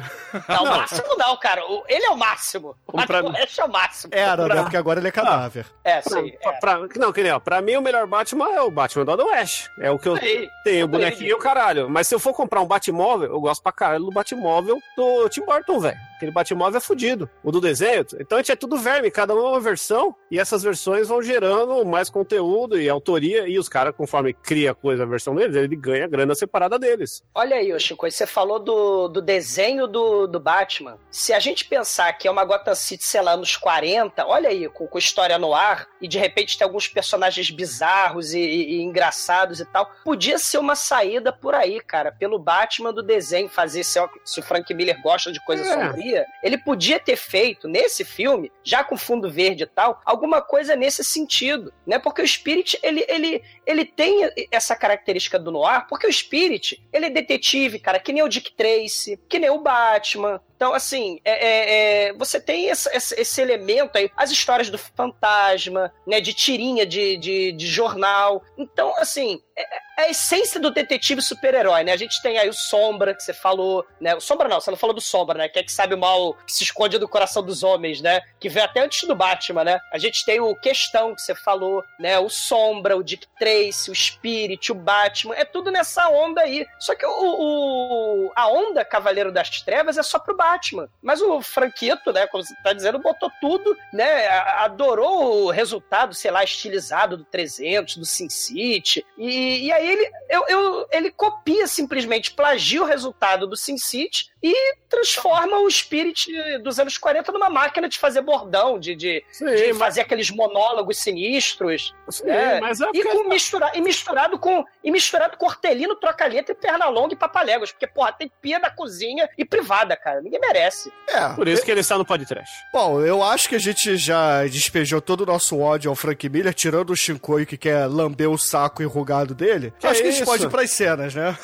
Não, o máximo não, cara. O- Ele é o máximo. O Um pra- Batman West é o máximo. Era, Pra- né? Porque agora ele é cadáver. É, Pra, sim. pra- pra- não, que nem, ó, pra mim o melhor Batman é o Batman do Adam West. É o que eu Aí, tenho, o bonequinho e o caralho. Mas se eu for comprar um Batmóvel, eu gosto pra caralho do Batmóvel do Tim Burton, velho. Aquele Batmóvel é fudido. O do desenho. Então a gente é tudo verme, cada é uma versão. E essas versões vão gerando mais conteúdo e autoria. E os caras, conforme cria coisa, a versão deles, ele ganha grana separada deles. Olha aí, Chico, você falou do, do desenho do, do Batman. Se a gente pensar que é uma Gotham City, sei lá, nos 40, olha aí, com, com história no ar, e de repente tem alguns personagens bizarros e, e- e engraçados e tal, podia ser uma saída por aí, cara, pelo Batman do desenho, fazer, se, se o Frank Miller gosta de coisa É. sombria, ele podia ter feito, nesse filme, já com fundo verde e tal, alguma coisa nesse sentido, né? Porque o Spirit, ele, ele, ele tem essa característica do noir, porque o Spirit, ele é detetive, cara, que nem o Dick Tracy, que nem o Batman. Então, assim, é, é- é, você tem esse, esse- elemento aí, as histórias do fantasma, né, de tirinha de, de, de jornal. Então, assim, é, é a essência do detetive super-herói, né? A gente tem aí o Sombra, que você falou, né? O Sombra não, você não falou do Sombra, né? Que é que sabe o mal que se esconde do coração dos homens, né? Que veio até antes do Batman, né? A gente tem o Questão, que você falou, né? O Sombra, o Dick Tracy, o Spirit, o Batman, é tudo nessa onda aí. Só que o, o- a onda Cavaleiro das Trevas é só pro Batman. Mas o Franquito, né, como você tá dizendo, botou tudo, né? Adorou o resultado, sei lá, estilizado do 300, do Sin City. E, e aí ele, eu, eu- ele copia simplesmente, plagia o resultado do Sin City e transforma o Spirit dos anos 40 numa máquina de fazer bordão, de, de, Sim, de mas, fazer aqueles monólogos sinistros. sim, é. mas é E, com mistura, e misturado com e misturado com hortelino, troca-letra e perna longa e papaléguas. Porque, porra, tem pia na cozinha e privada, cara. Ninguém merece. É. Por isso que ele está no podcast. Bom, eu acho que a gente já despejou todo o nosso ódio ao Frank Miller, tirando o Shinkoio que quer lamber o saco enrugado dele. Que acho que a gente pode ir pras cenas, né?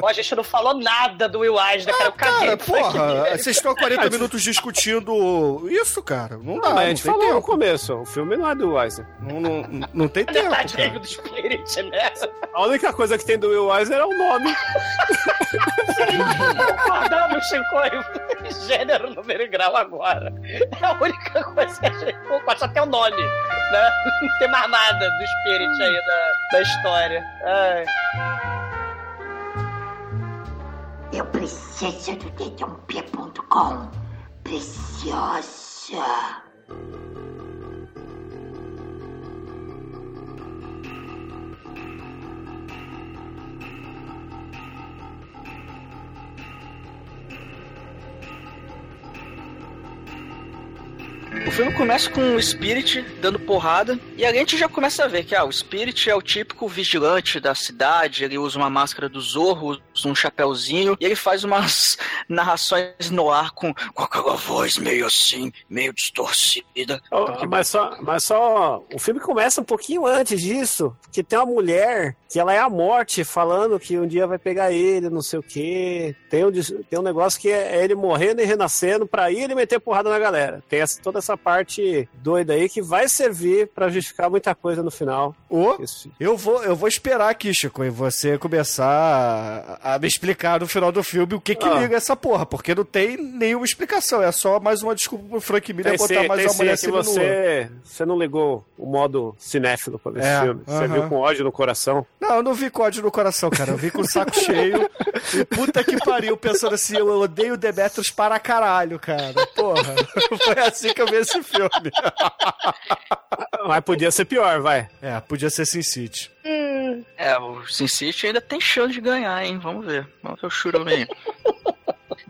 Ó, a gente não falou nada do Will Eisner, cara. Eu caguei Cara, porra, vocês estão há 40 minutos discutindo isso, cara. Não dá, Não, mas a não gente tem falou no tempo. começo, o filme não é do Eisner. Não, não, não tem Na tempo, verdade, é cara. do Spirit, né? A única coisa que tem do Will Eisner é o nome. Concordamos, Chico. Gênero, número e grau agora. É a única coisa que a gente concorda, até o nome, né? Não tem mais nada do Spirit aí da, da história. Ai. Eu preciso do dedãop.com. Preciosa. Filme começa com o Spirit dando porrada, e a gente já começa a ver que ah, o Spirit é o típico vigilante da cidade, ele usa uma máscara do Zorro, usa um chapéuzinho, e ele faz umas narrações no ar com, com aquela voz meio assim, meio distorcida. Oh, mas, só, mas só. O filme começa um pouquinho antes disso. Que tem uma mulher que ela é a morte falando que um dia vai pegar ele, não sei o quê. Tem um, tem um negócio que é ele morrendo e renascendo pra ir ele meter porrada na galera. Tem essa- toda essa parte doida aí que vai servir pra justificar muita coisa no final. Isso. eu vou, eu vou esperar aqui, Chico, e você começar a, a me explicar no final do filme o que que Ah. liga essa porra, porque não tem nenhuma explicação, é só mais uma desculpa pro Frank Miller Tem botar sim, mais uma mulher que você, você não ligou o modo cinéfilo pra ver É, esse filme. Você aham. viu com ódio no coração. Não, eu não vi código no coração, cara. Eu vi com o saco cheio. E puta que pariu, pensando assim, eu odeio Demetrius para caralho, cara. Porra. Foi assim que eu vi esse filme. Mas podia ser pior, vai. É, podia ser Sin City. É, o Sin City ainda tem chance de ganhar, hein? Vamos ver. Vamos ver o Churume.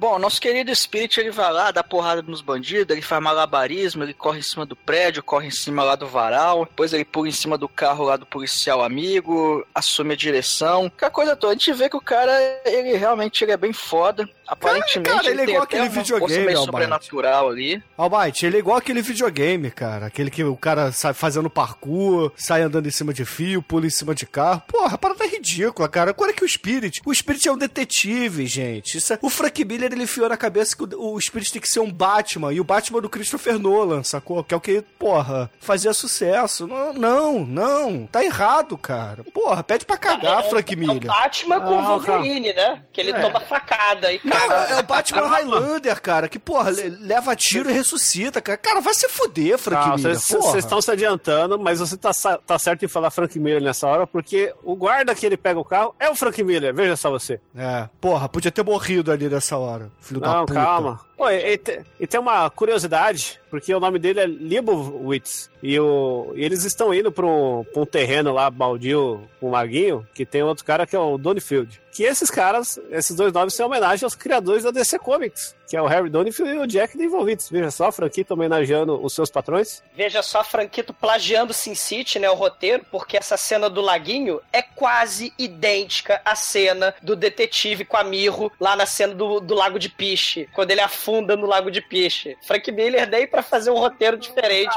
Bom, nosso querido Spirit, ele vai lá, dá porrada nos bandidos, ele faz malabarismo, ele corre em cima do prédio, corre em cima lá do varal, depois ele pula em cima do carro lá do policial amigo, assume a direção, aquela coisa toda. A gente vê que o cara, ele realmente ele é bem foda. Aparentemente, cara, ele é tem igual aquele videogame, meio sobrenatural ali. Almighty, ele é igual aquele videogame, cara. Aquele que o cara sai fazendo parkour, sai andando em cima de fio, pula em cima de carro. Porra, a parada é ridícula, cara. Agora que o Spirit. O Spirit é um detetive, gente. Isso é- O Frank Miller, ele enfiou na cabeça que o, o Spirit tem que ser um Batman. E o Batman do Christopher Nolan, sacou? Que é o que, porra, fazia sucesso. Não, não, não. Tá errado, cara. Porra, pede pra cagar, Frank É o Miller. Batman com Ah, Wolverine, né? Que ele É. toma facada e Não, é o Batman Highlander, cara, que, porra, le- leva tiro e ressuscita, cara. Cara, vai se fuder, Frank Não, Miller, Vocês estão se adiantando, mas você tá, tá certo em falar Frank Miller nessa hora, porque o guarda que ele pega o carro é o Frank Miller, veja só você. É, porra, podia ter morrido ali nessa hora, filho da Não, puta. calma. Pô, e, e te- tem uma curiosidade, porque o nome dele é Libowitz, e, o, e eles estão indo pra um, um terreno lá, baldio, um laguinho, que tem outro cara que é o Donfield. Que esses caras, esses dois nomes são homenagem aos criadores da DC Comics, que é o Harry Donfield e o Jack Devolvitz. Veja só, a franquia tá homenageando os seus patrões. Veja só, Franquito plagiando Sin City, né, o roteiro, porque essa cena do laguinho é quase idêntica à cena do detetive com a Mirro lá na cena do, do Lago de Piche, quando ele afunda no Lago de Piche. Frank Miller daí pra fazer um roteiro diferente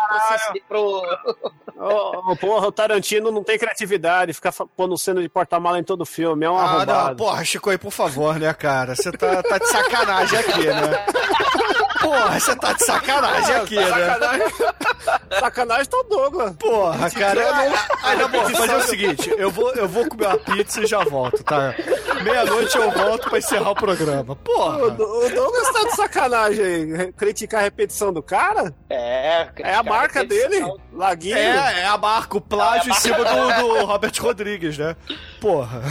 pro. Ô, ô, porra, o Tarantino não tem criatividade, fica fa- pondo cena de porta-mala em todo filme, é um Ah, arrombado. não, porra, Chico aí, por favor, né, cara? Você tá, tá de sacanagem aqui, né? Porra, você tá de sacanagem aqui, né? Sacanagem, sacanagem tá o Douglas. Porra, cara, eu não... Aí, na boa, fazer o seguinte, eu vou, eu vou comer uma pizza e já volto, tá? Meia-noite eu volto pra encerrar o programa. O, Porra! Do- o Douglas tá de sacanagem aí. Criticar a repetição do cara? É, É a marca dele, Laguinho. É, é a marca, o plágio É a em cima do, do Robert Rodrigues, né? Porra.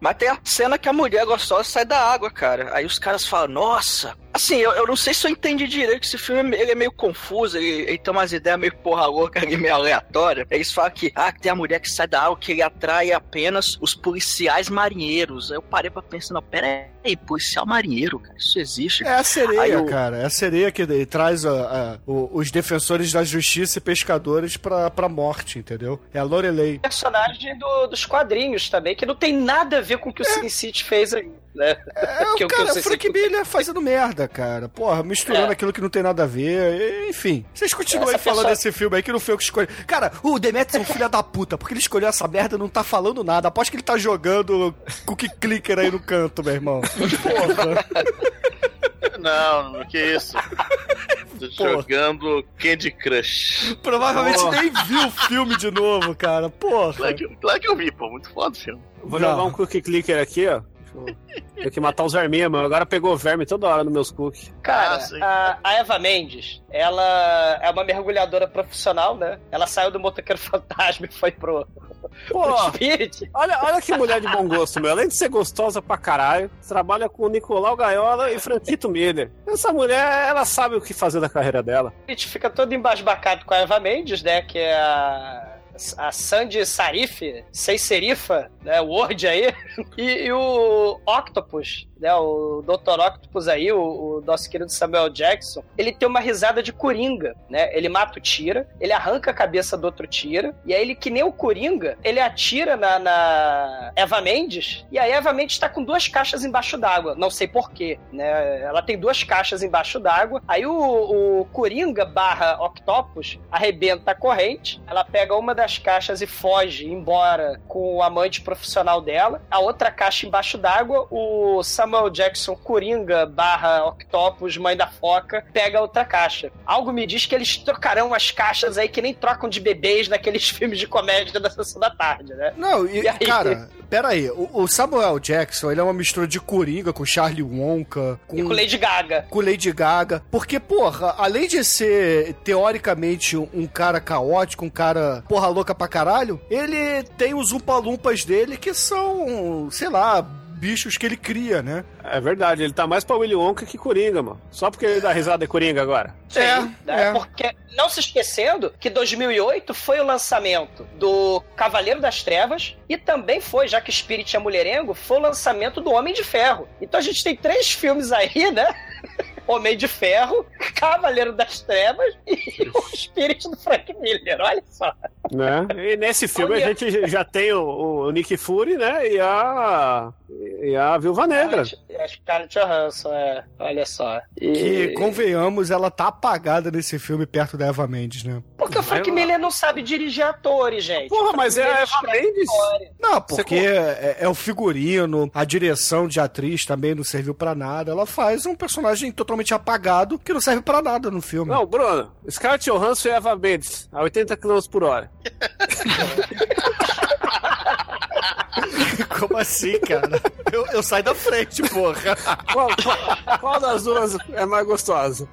Mas tem a cena que a mulher gostosa sai da água, cara. Aí os caras falam, nossa. Assim, eu, eu não sei se eu entendi direito que esse filme ele é meio confuso, ele, ele tem umas ideias meio porra louca ali, meio aleatória. Eles falam que, ah, que tem a mulher que sai da água, que ele atrai apenas os policiais marinheiros. Aí eu parei pra pensar, não, pera aí, policial marinheiro, cara, isso existe. É a sereia, o- cara. É a sereia que daí traz a- a- o- os defensores da justiça e pescadores pra, pra morte, entendeu? É a Lorelei. personagem do- dos quadrinhos também, que não tem nada a ver com o que o Sin City fez aí, né? É, Que o o que cara, Sin Frank Miller fazendo merda, cara. Porra, misturando É. aquilo que não tem nada a ver. Enfim, vocês continuam Essa aí falando pessoa- desse filme aí que não foi eu que escolhi. Cara, o Demetrius é um filho da puta, porque ele escolheu essa merda e não tá falando nada. Aposto que ele tá jogando cookie clicker aí no canto, meu irmão. Porra. Não, que isso. Tô jogando Candy Crush. Provavelmente Porra. nem viu o filme de novo, cara. Porra. Claro que, claro que eu vi, pô. Muito foda o filme. Vou Não. jogar um cookie clicker aqui, ó. Tem que matar os verminhos, mano. Agora pegou verme toda hora nos meus cookies. Cara, Ah, sim. a, a Eva Mendes, ela é uma mergulhadora profissional, né? Ela saiu do motoqueiro fantasma e foi pro, Pô, pro Spirit. olha, olha que mulher de bom gosto, meu. Além de ser gostosa pra caralho, trabalha com o Nicolau Gaiola e Franquito Miller. Essa mulher, ela sabe o que fazer da carreira dela. Spirit fica todo embasbacado com a Eva Mendes, né? Que é a. A Sandy Sarif, sem serifa, né? Word aí. E, e o Octopus, né? O Dr. Octopus aí, o, o nosso querido Samuel Jackson, ele tem uma risada de coringa, né? Ele mata o Tira, ele arranca a cabeça do outro Tira, e aí ele, que nem o Coringa, ele atira na, na Eva Mendes, e a Eva Mendes tá com duas caixas embaixo d'água. Não sei porquê, né? Ela tem duas caixas embaixo d'água. Aí o, o Coringa barra Octopus arrebenta a corrente, ela pega uma das caixas e foge embora com o amante profissional dela. A outra caixa embaixo d'água, o Samuel Jackson Coringa barra Octopus, mãe da foca, pega a outra caixa. Algo me diz que eles trocarão as caixas aí que nem trocam de bebês naqueles filmes de comédia da sessão da tarde, né? Não, e, E aí? cara, pera aí. O, Samuel Jackson, ele é uma mistura de Coringa com Charlie Wonka, com, E com Lady Gaga. com Lady Gaga. Porque, porra, além de ser, teoricamente, um um cara caótico, um cara porra louca pra caralho, ele tem os umpalumpas dele que são, sei lá, bichos que ele cria, né? É verdade, ele tá mais pra Willy Wonka que Coringa, mano. Só porque ele dá risada de Coringa agora. Sim, É, né? é. Porque, não se esquecendo que 2008 foi o lançamento do Cavaleiro das Trevas e também foi, já que Spirit é mulherengo, foi o lançamento do Homem de Ferro. Então a gente tem três filmes aí, né? Homem de Ferro, Cavaleiro das Trevas e o Spirit do Frank Miller, olha só. Né? E nesse filme Olha. a gente já tem o, o Nick Fury, né? E a. E a Viúva Negra. A Scarlett Johansson, é, olha só. E... Que, convenhamos, ela tá apagada nesse filme perto da Eva Mendes, né? Porque o Frank Miller não sabe dirigir atores, gente. Porra, mas é a Eva Mendes? Não, porque é, é o figurino, a direção de atriz também não serviu pra nada. Ela faz um personagem totalmente apagado que não serve pra nada no filme. Não, Bruno, Scarlett Johansson e Eva Mendes, a 80 km por hora. Como assim, cara? Eu, eu saio da frente, porra. Qual, qual- qual das duas é mais gostosa?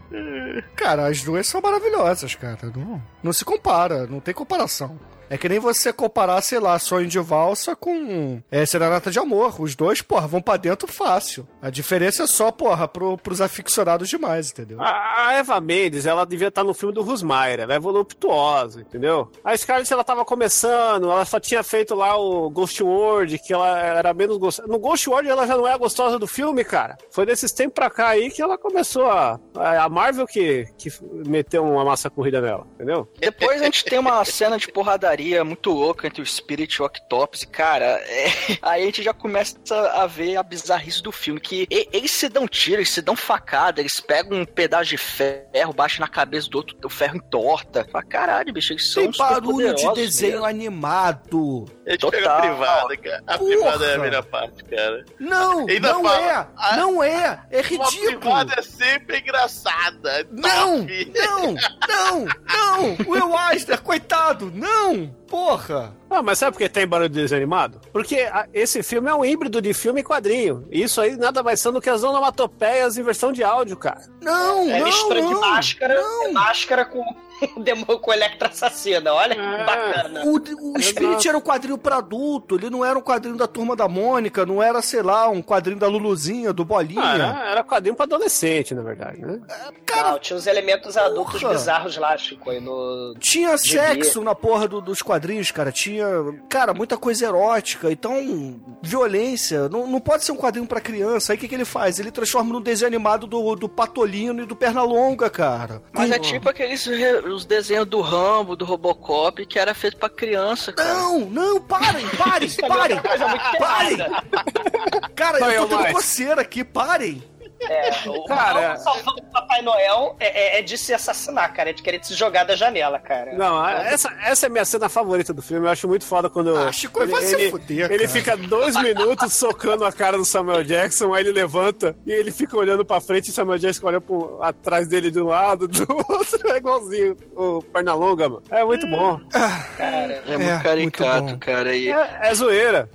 Cara, as duas são maravilhosas, cara. Não, não se compara, não tem comparação. É que nem você comparar, sei lá, Sonho de Valsa com é, Serenata de Amor. Os dois, porra, vão pra dentro fácil. A diferença é só, porra, pro, pros aficionados demais, entendeu? A, a Eva Mendes, ela devia estar no filme do Rusmair, ela é voluptuosa, entendeu? A Scarlett, ela tava começando, ela só tinha feito lá o Ghost World, que ela era menos gostosa. No Ghost World, ela já não é a gostosa do filme, cara. Foi desses tempos pra cá aí que ela começou a... A Marvel que, que meteu uma massa corrida nela, entendeu? Depois a gente tem uma cena de porradaria muito louca entre o Spirit e o Octopus. E, cara, é- aí a gente já começa a ver a bizarrice do filme. Que eles se dão tiro, eles se dão facada, eles pegam um pedaço de ferro, baixam na cabeça do outro, o ferro entorta. Fala, caralho, bicho, eles são Tem barulho de desenho mesmo. animado. A gente Total. pega a privada, cara. A Porra. privada é a melhor parte, cara. Não, Ainda não fala, é, ah, não é, é ridículo. privada é sempre engraçada. Não, Top. não, não, não. O Will Eisner, coitado, não. Porra. Ah, mas sabe por que tem barulho de desenho animado? Porque a- esse filme é um híbrido de filme e quadrinho. E isso aí nada mais são do que as onomatopeias em versão de áudio, cara. Não, É não, mistura de não. máscara, não. é máscara com demônio com Electra assassina. Olha que É. bacana. O, o Spirit era um quadrinho pra adulto, ele não era um quadrinho da Turma da Mônica, não era, sei lá, um quadrinho da Luluzinha, do Bolinha. Ah, era, era quadrinho pra adolescente, na verdade, né? Não, tinha os elementos adultos porra. bizarros lá, Chico, aí no... Tinha sexo na porra do- dos quadrinhos, cara. Tinha, cara, muita coisa erótica. Então, violência. Não, não pode ser um quadrinho pra criança. Aí o que, que ele faz? Ele transforma num desenho animado do, do Patolino e do Pernalonga, cara. Mas é tipo aqueles os desenhos do Rambo, do Robocop, que era feito pra criança, cara. Não, não, parem, parem, parem. Parem. Cara, Não, eu tô tendo mais. coceira aqui, parem. É, o Cara- salvando o Papai Noel é, é- é de se assassinar, cara. É de querer se jogar da janela, cara. Não, a- essa, essa é a minha cena favorita do filme. Eu acho muito foda quando. Ah, Chico, vai se fuder, ele fica dois minutos socando a cara do Samuel Jackson, aí ele levanta e ele fica olhando pra frente e o Samuel Jackson olha pro, atrás dele de um lado, do outro. É igualzinho o Pernalonga, mano. É muito bom. cara. É muito É, caricato, muito bom. cara. E É, é zoeira.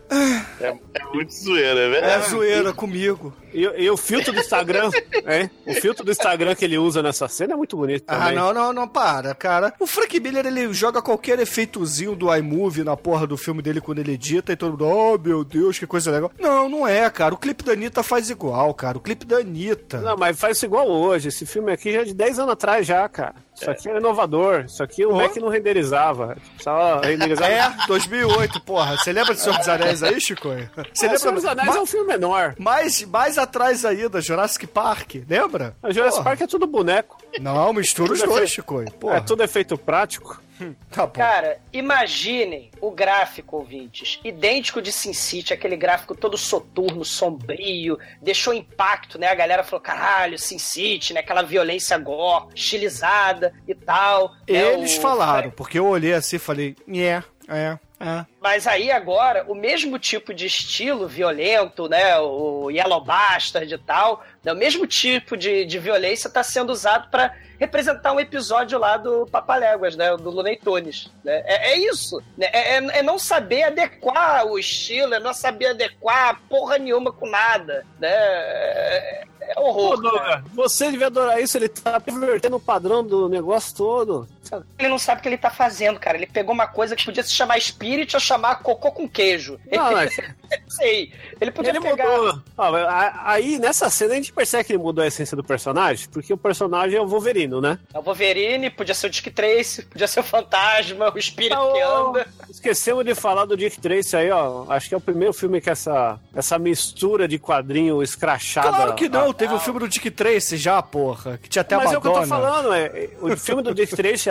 É, é muito zoeira, é É verdade. zoeira comigo. E, e o filtro do Instagram, hein? O filtro do Instagram que ele usa nessa cena é muito bonito Ah, também. não, não, não, para, cara. O Frank Miller, ele joga qualquer efeitozinho do iMovie na porra do filme dele quando ele edita e todo mundo, oh, meu Deus, que coisa legal. Não, não é, cara. O clipe da Anitta faz igual, cara. O clipe da Anitta. Não, mas faz igual hoje. Esse filme aqui já é de 10 anos atrás já, cara. Isso aqui é inovador. Isso aqui o Ó. Mac não renderizava. Precisava renderizar. É, 2008, porra. Você lembra de Senhor dos Anéis aí, Chico? Você É, Senhor lembra? dos Anéis Ma- é um filme menor. mais, mais atrás ainda, Jurassic Park, lembra? A Jurassic Porra. Park é tudo boneco. Não, mistura os é dois, Chico. Porra. É tudo efeito prático. Tá bom. Cara, imaginem o gráfico, ouvintes, idêntico de Sin City, aquele gráfico todo soturno, sombrio, deixou impacto, né? A galera falou, caralho, Sin City, né? Aquela violência gore, estilizada e tal. né? Eles O- falaram, porque eu olhei assim e falei, é, é. É. Mas aí agora, o mesmo tipo de estilo violento, né? O Yellow Bastard e tal, né, o mesmo tipo de, de violência está sendo usado para representar um episódio lá do Papaléguas, né? Do Looney Tunes. Né? É, é isso. Né? É, é- é não saber adequar o estilo, é não saber adequar porra nenhuma com nada. Né? É, é Pô, horror. Douglas, cara. você devia adorar isso, ele tá pervertendo o padrão do negócio todo. Ele não sabe o que ele tá fazendo, cara. Ele pegou uma coisa que podia se chamar Spirit ou chamar cocô com queijo. Não, mas Sei. Ele podia ele pegar. mudou. Aí, nessa cena, a gente percebe que ele mudou a essência do personagem, porque o personagem é o Wolverine, né? É o Wolverine, podia ser o Dick Tracy, podia ser o Fantasma, o espírito que Ô, anda. Esquecemos de falar do Dick Tracy aí, ó. Acho que é o primeiro filme que essa, essa mistura de quadrinho escrachada. Claro que não, Ah, teve o filme do Dick Tracy já, porra. Que tinha até Mas a é o que eu tô falando, é, o filme do Dick Tracy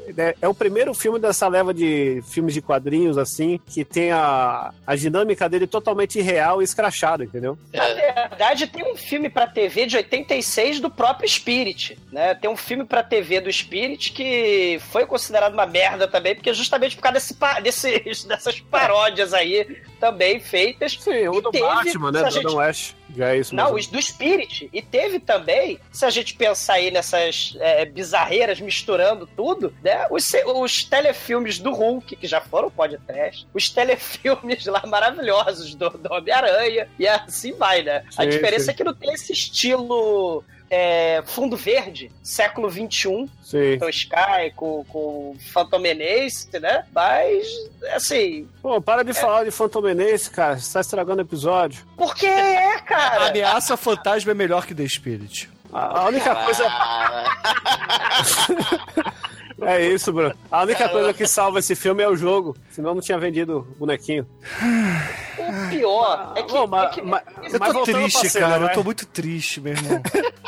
é, é- é o primeiro filme dessa leva de filmes de quadrinhos, assim, que tem a, a dinâmica dele totalmente real e escrachada, entendeu? Na verdade, tem um filme pra TV de 86 do próprio Spirit, né? Tem um filme pra TV do Spirit que foi considerado uma merda também, porque justamente por causa desse, desses, dessas paródias aí também feitas. Sim, o do teve, Batman, né? Do gente- Adam West. Já é isso Não, mesmo. do Spirit. E teve também, se a gente pensar aí nessas é, bizarreiras misturando tudo, né? Os, os telefilmes do Hulk, que já foram podcast, os telefilmes lá maravilhosos do, do Homem-Aranha, e assim vai, né? a Sim, diferença sim. é que não tem esse estilo. é, fundo verde, século XXI, Sim. com Sky, com, com Phantom Menace, né? Mas, assim, Pô, para de falar de Phantom Menace, cara. Você tá estragando o episódio. porque é, A cara. ameaça fantasma é melhor que The Spirit. A, a única coisa. É isso, Bruno. A única coisa que salva esse filme é o jogo. Senão não tinha vendido o bonequinho. O pior é que. Bom, mas- é que- mas- Eu tô triste, cena, cara. vai. Eu tô muito triste, meu irmão.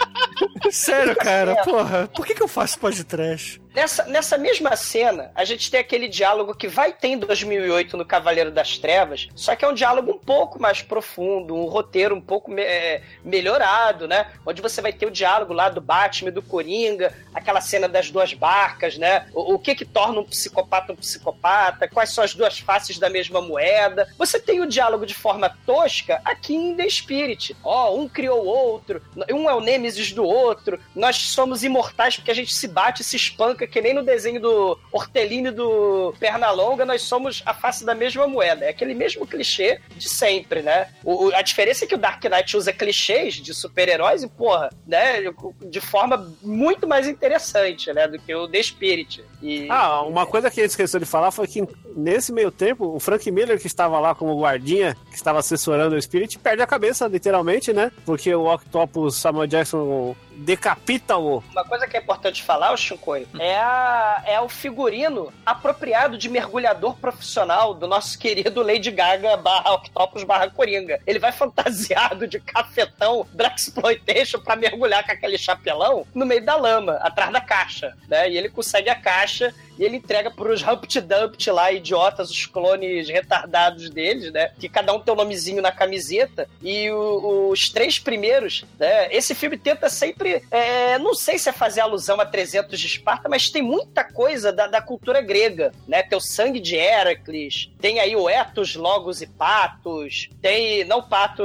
Sério, cara. Porra, por que, que eu faço podcast? Nessa, nessa mesma cena, a gente tem aquele diálogo que vai ter em 2008 no Cavaleiro das Trevas, só que é um diálogo um pouco mais profundo, um roteiro um pouco me- é, melhorado, né? Onde você vai ter o diálogo lá do Batman do Coringa, aquela cena das duas barcas, né? O, o que que torna um psicopata um psicopata, quais são as duas faces da mesma moeda. Você tem o diálogo de forma tosca aqui em The Spirit. Ó, um criou o outro, um é o nêmesis do outro, nós somos imortais porque a gente se bate se espanca, que nem no desenho do Hortelino do Pernalonga, nós somos a face da mesma moeda. É aquele mesmo clichê de sempre, né? O- a diferença é que o Dark Knight usa clichês de super-heróis e, porra, né, de forma muito mais interessante, né, do que o The Spirit. E... Ah, uma coisa que gente esqueceu de falar foi que nesse meio tempo, o Frank Miller, que estava lá como guardinha, que estava assessorando o Spirit, perde a cabeça, literalmente, né? Porque o Octopus Samuel Jackson decapita o. Uma coisa que é importante falar, o Shinkoi, é, a, é o figurino apropriado de mergulhador profissional do nosso querido Lady Gaga barra Octopus barra Coringa. Ele vai fantasiado de cafetão Black Exploitation pra mergulhar com aquele chapelão no meio da lama, atrás da caixa, né? E ele consegue a caixa e ele entrega pros Humpty Dumpty lá, idiotas, os clones retardados deles, né? Que cada um tem um nomezinho na camiseta. E o- os três primeiros, né? Esse filme tenta sempre. é, não sei se é fazer alusão a 300 de Esparta, mas tem muita coisa da, da cultura grega, né? Tem o sangue de Heracles, tem aí o Etos, Logos e Patos, tem. Não pato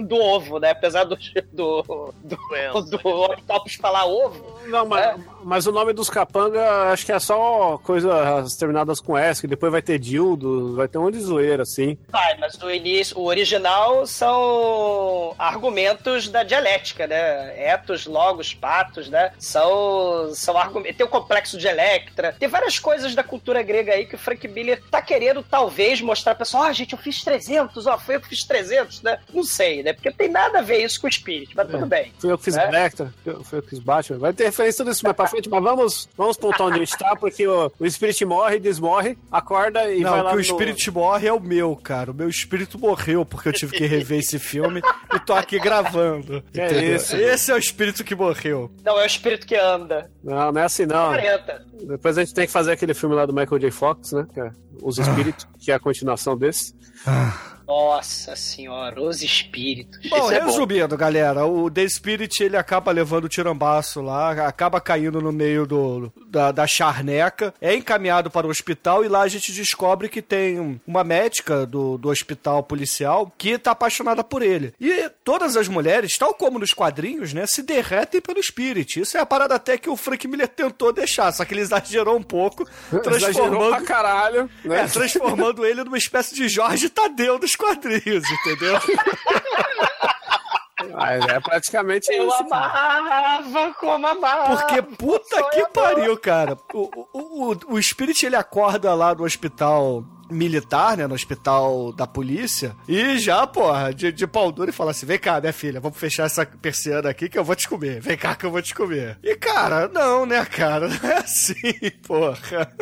do ovo, né? Apesar do. do, do, do Octopus falar ovo. Não, mas, É. mas o nome dos capanga acho que é só coisas terminadas com S, que depois vai ter dildo, vai ter um monte de zoeira, assim. Vai, mas o início, o original são argumentos da dialética, né? Etos, logos, patos, né? São, são argumentos. Tem o complexo de Electra. Tem várias coisas da cultura grega aí que o Frank Miller tá querendo, talvez, mostrar pra pessoa: ah, gente, eu fiz 300, ó, foi eu que fiz 300, né? Não sei, né? Porque tem nada a ver isso com o Spirit, mas tudo bem. Fui eu que fiz É. Electra, fui eu- que fiz Batman. Vai ter referência tudo isso mais pra frente, mas vamos, vamos pontuar onde a gente tá, porque o, o Spirit morre, desmorre, acorda e vai Não, lá que o no... espírito morre é o meu, cara. O meu espírito morreu porque eu tive que rever esse filme e tô aqui gravando. Que é isso? Esse é o espírito que morreu. Não, é o espírito que anda. Não, não é assim não. 40. Depois a gente tem que fazer aquele filme lá do Michael J. Fox, né? Que é Os Espíritos, que é a continuação desse. Nossa senhora, os espíritos. Bom, Esse é bom. resumindo, galera, o The Spirit ele acaba levando o tirambaço lá, acaba caindo no meio do, da, da charneca, é encaminhado para o hospital e lá a gente descobre que tem um- uma médica do, do hospital policial que tá apaixonada por ele. E todas as mulheres, tal como nos quadrinhos, né, se derretem pelo Spirit. Isso é a parada até que o Frank Miller tentou deixar, só que ele exagerou um pouco, Exagerou pra transformando, caralho, né? é, transformando ele numa espécie de Jorge Tadeu dos quadrinhos, entendeu? Ah, é praticamente Eu isso. amava como amava. Porque puta que eu pariu, cara. O, o, o, o Spirit ele acorda lá no hospital militar, né? No hospital da polícia. E já, porra, de, de pau duro e fala assim: vem cá, minha filha, vamos fechar essa persiana aqui que eu vou te comer. Vem cá que eu vou te comer. E, cara, não, né, cara? Não é assim, porra.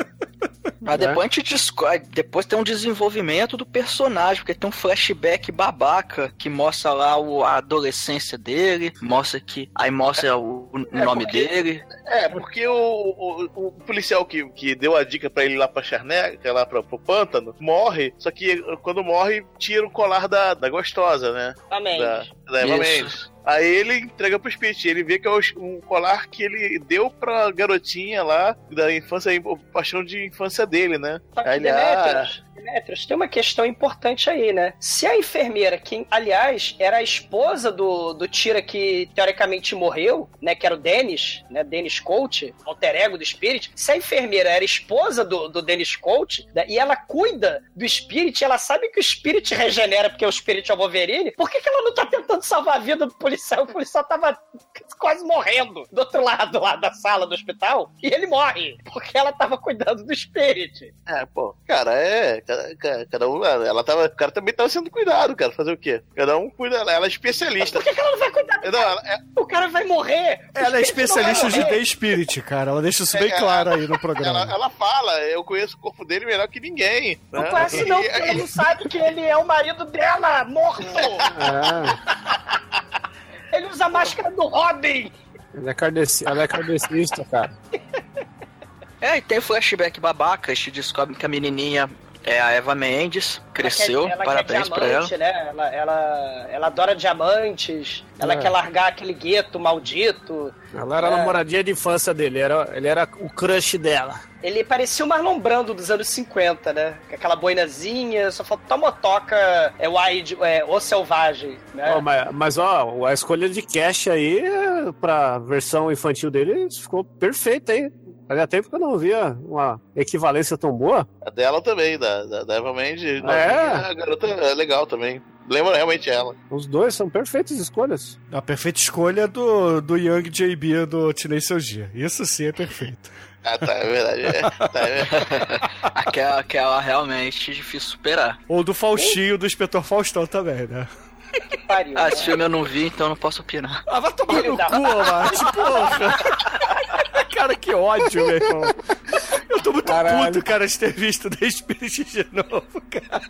Mas depois a gente descobre, depois tem um desenvolvimento do personagem, porque tem um flashback babaca que mostra lá o- a adolescência dele, mostra que. Aí mostra o, o É, nome porque- dele. É, porque o, o, o policial que, que deu a dica pra ele ir lá pra Charneca, lá pra, pro pântano, morre, só que quando morre, tira o colar da, da gostosa, né? Também. Da, Eva Isso. Aí ele entrega pro Spirit, ele vê que é o- um colar que ele deu pra garotinha lá, da infância, paixão de infância dele, né? Só que, Aí ele, ah, Demetrius, Demetrius, tem uma questão importante aí, né? Se a enfermeira, que aliás era a esposa do, do Tira que teoricamente morreu, né? Que era o Dennis, né? Dennis Coach, alter ego do Spirit. Se a enfermeira era esposa do, do Dennis Coach, né, e ela cuida do Spirit, ela sabe que o Spirit regenera porque o Spirit é o Wolverine, por que, que ela não tá tentando salvar a vida do policial? O policial tava quase morrendo do outro lado lá da sala do hospital e ele morre porque ela tava cuidando do Spirit. É, pô, cara, é. Cada, cada- cada um. Ela tava. O cara também tava sendo cuidado, cara. Fazer o quê? Cada um cuida. Ela é especialista. Por que, que ela não vai cuidar do Não, cara? ela, é, O cara vai morrer. Ela é especialista de. The Spirit, cara. Ela deixa isso bem É, claro aí no ela, programa. ela fala, eu conheço o corpo dele melhor que ninguém. Não né? conhece não, porque ela não sabe que ele é o marido dela, morto. É, Ele usa a máscara do Robin. ela é, kardeci, ela é kardecista, cara. É, e tem flashback babaca, a gente descobre que a menininha é a Eva Mendes, cresceu, ela quer, ela parabéns quer pra ela. né? Ela, ela, ela adora diamantes. Ela É. quer largar aquele gueto maldito. Ela era É. a namoradinha de infância dele, era, ele era o crush dela. Ele parecia o Marlon Brando dos anos 50, né? Com aquela boinazinha, só falta a motoca é wide, é, o selvagem, né? Ó, mas, mas, ó, a escolha de cash aí pra versão infantil dele ficou perfeita, hein? Fazia tempo que eu não via uma equivalência tão boa. A dela também, da, da, da Eva Mendes. É? A garota é legal também. Lembra realmente ela. Os dois são perfeitas escolhas. A perfeita escolha do, do Young JB do Tenacious G. Isso sim é perfeito. Ah, tá, é verdade. É, tá, é. Aquela, aquela realmente difícil superar. Ou do Faustinho do Inspetor Faustão também, né? Que pariu. Ah, esse filme eu não vi, então eu não posso opinar. Ah, vai tomar Filho no da- cu, Marte, porra. Cara, que ódio, meu irmão. Eu tô muito Caralho. puto, cara, de ter visto The Spirit de novo, cara.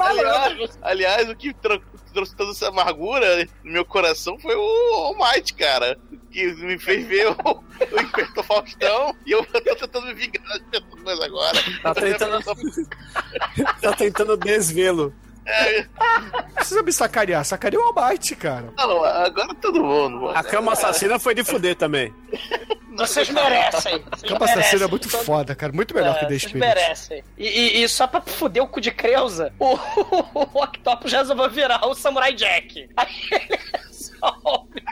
Aliás, aliás, o que tro- trouxe toda essa amargura no meu coração foi o All Might, cara. Que me fez ver o, o Inspector Faustão e eu tô tentando me vingar dessas coisas agora. Tá tentando, tá tentando desvê-lo. É, Não precisa me sacanear, sacaneia o Almighty, cara. não, agora todo mundo. A cama assassina foi de fuder também. Vocês merecem. Vocês Capa Assassina é muito Todo- foda, cara. Muito melhor É, que The vocês Spirit. merecem. E, e- e só pra fuder o cu de Creuza, o, o Octopus resolveu virar o Samurai Jack. Aí ele resolve.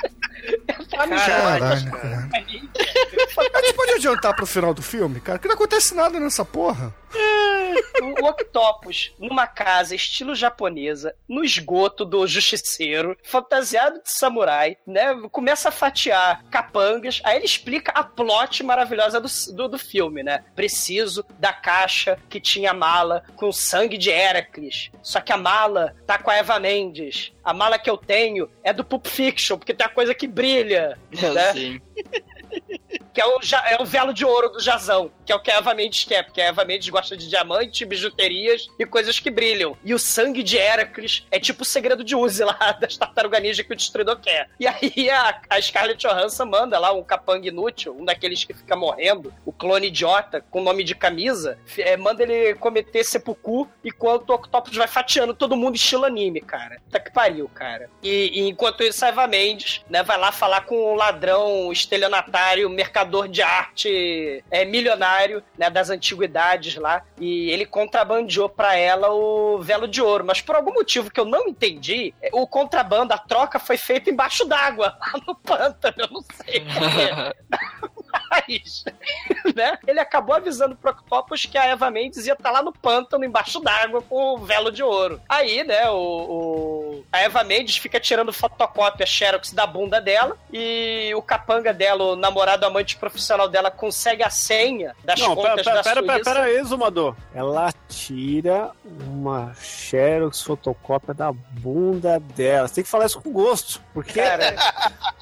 No Caralho, cara. A gente pode adiantar pro final do filme, cara? Que não acontece nada nessa porra. O Octopus, numa casa estilo japonesa, no esgoto do justiceiro, fantasiado de samurai, né? Começa a fatiar capangas. Aí ele explica a plot maravilhosa do, do, do filme, né? Preciso da caixa que tinha mala com sangue de Heracles. Só que a mala tá com a Eva Mendes. A mala que eu tenho é do Pulp Fiction, porque tem a coisa que brilha. né? Sim. que é o, é o velo de ouro do Jazão, que é o que a Eva Mendes quer, porque a Eva Mendes gosta de diamante, bijuterias e coisas que brilham. E o sangue de Heracles é tipo o segredo de Uzi lá das tartarugas ninja que o destruidor quer. E aí a, a Scarlett Johansson manda lá um capanga inútil, um daqueles que fica morrendo, o clone idiota, com nome de camisa, é, manda ele cometer seppuku enquanto o Octopus vai fatiando todo mundo estilo anime, cara. Tá que pariu, cara. E, e enquanto isso, a Eva Mendes, né, vai lá falar com o ladrão estelionatário, mercador de arte é, milionário, né, das antiguidades lá, e ele contrabandeou pra ela o velo de ouro, mas por algum motivo que eu não entendi, o contrabando, a troca foi feita embaixo d'água, lá no pântano, eu não sei Mas, né, ele acabou avisando pro Octopus que a Eva Mendes ia estar lá no pântano, embaixo d'água, com o velo de ouro. Aí, né, o, o- a Eva Mendes fica tirando fotocópia Xerox da bunda dela e o capanga dela, o namorado amante profissional dela, consegue a senha das Não, pera, contas pera, da pera, pera, Suíça. pera aí, Zumador. Ela tira uma Xerox fotocópia da bunda dela. Você tem que falar isso com gosto. Porque Cara,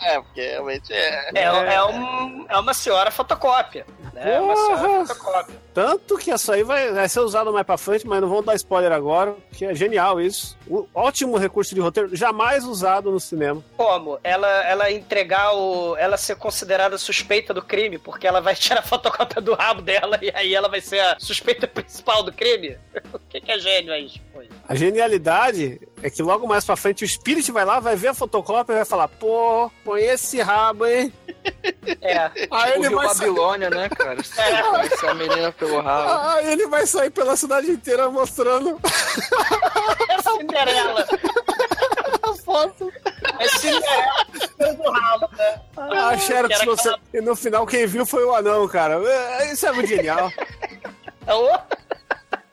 É, porque realmente é. é, é, um- é uma senhora fotocópia. Né? Uma senhora fotocópia. Tanto que essa aí vai, vai ser usada mais pra frente, mas não vamos dar spoiler agora, que é genial isso. Um ótimo recurso de roteiro, jamais usado no cinema. Como? Ela, ela entregar o. Ela ser considerada suspeita do crime, porque ela vai tirar a fotocópia do rabo dela e aí ela vai ser a suspeita principal do crime? O que, que é gênio aí? Pô? A genialidade é que logo mais pra frente o Spirit vai lá, vai ver a fotocópia e vai falar: pô, põe esse rabo, hein? É. Aí Tipo, ele vai sair. Babilônia, né, cara? Essa a menina pelo rabo. Aí ele vai sair pela cidade inteira mostrando É Cinderela. a foto. É Cinderela do rabo, né? A Xerox, que era você... e no final quem viu foi o anão, cara. É, Isso é muito genial. Ô,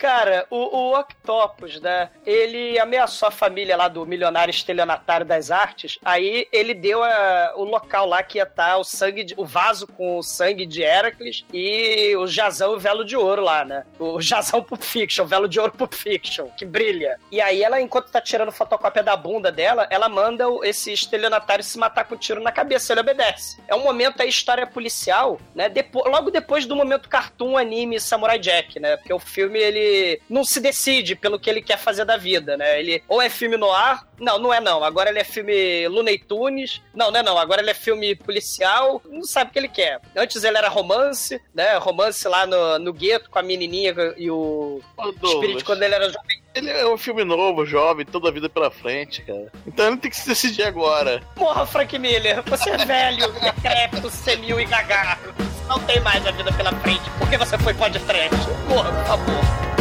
Cara, o, o Octopus, né? Ele ameaçou a família lá do milionário estelionatário das artes. Aí ele deu a- o local lá que ia estar o sangue, de- o vaso com o sangue de Heracles e o Jazão e o velo de ouro lá, né? O Jazão Pulp Fiction, o velo de ouro Pulp Fiction, que brilha. E aí ela, enquanto tá tirando fotocópia da bunda dela, ela manda esse estelionatário se matar com um tiro na cabeça. Ele obedece. É um momento aí, história policial, né? Depo- logo depois do momento cartoon, anime, Samurai Jack, né? Porque o filme, ele não se decide pelo que ele quer fazer da vida, né? Ele ou é filme no ar, não, não é não. Agora ele é filme Looney Tunes, não, não é não. Agora ele é filme policial, não sabe o que ele quer. Antes ele era romance, né? Romance lá no, no gueto com a menininha e o Ô, Spirit quando ele era jovem. Ele é um filme novo, jovem, toda a vida pela frente, cara. Então ele tem que se decidir agora. Porra, Frank Miller, você é velho, decrépito, senil e gaga. Não tem mais a vida pela frente. Por que você foi podcast? Porra, por favor.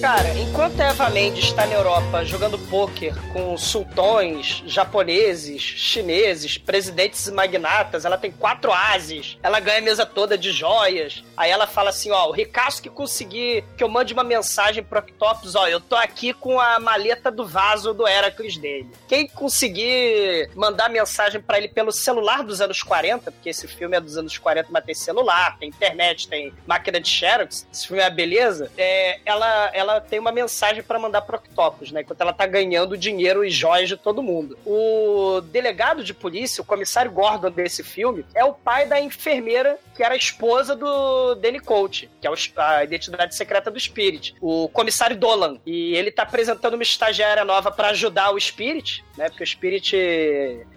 Cara, enquanto a Eva Mendes está na Europa jogando pôquer com sultões, japoneses, chineses, presidentes e magnatas, ela tem quatro ases, ela ganha a mesa toda de joias. Aí ela fala assim: ó, o ricaço que conseguir que eu mande uma mensagem pro Octopus, ó, eu tô aqui com a maleta do vaso do Heracles dele. Quem conseguir mandar mensagem pra ele pelo celular dos anos 40, porque esse filme é dos anos 40, mas tem celular, tem internet, tem máquina de Xerox, esse filme é a beleza, é, ela, ela tem uma mensagem pra mandar pro Octopus, né? Enquanto ela tá ganhando dinheiro e joias de todo mundo. O delegado de polícia, o comissário Gordon desse filme, é o pai da enfermeira que era a esposa do Danny Coach, que é a identidade secreta do Spirit, o comissário Dolan. E ele tá apresentando uma estagiária nova pra ajudar o Spirit, né? Porque o Spirit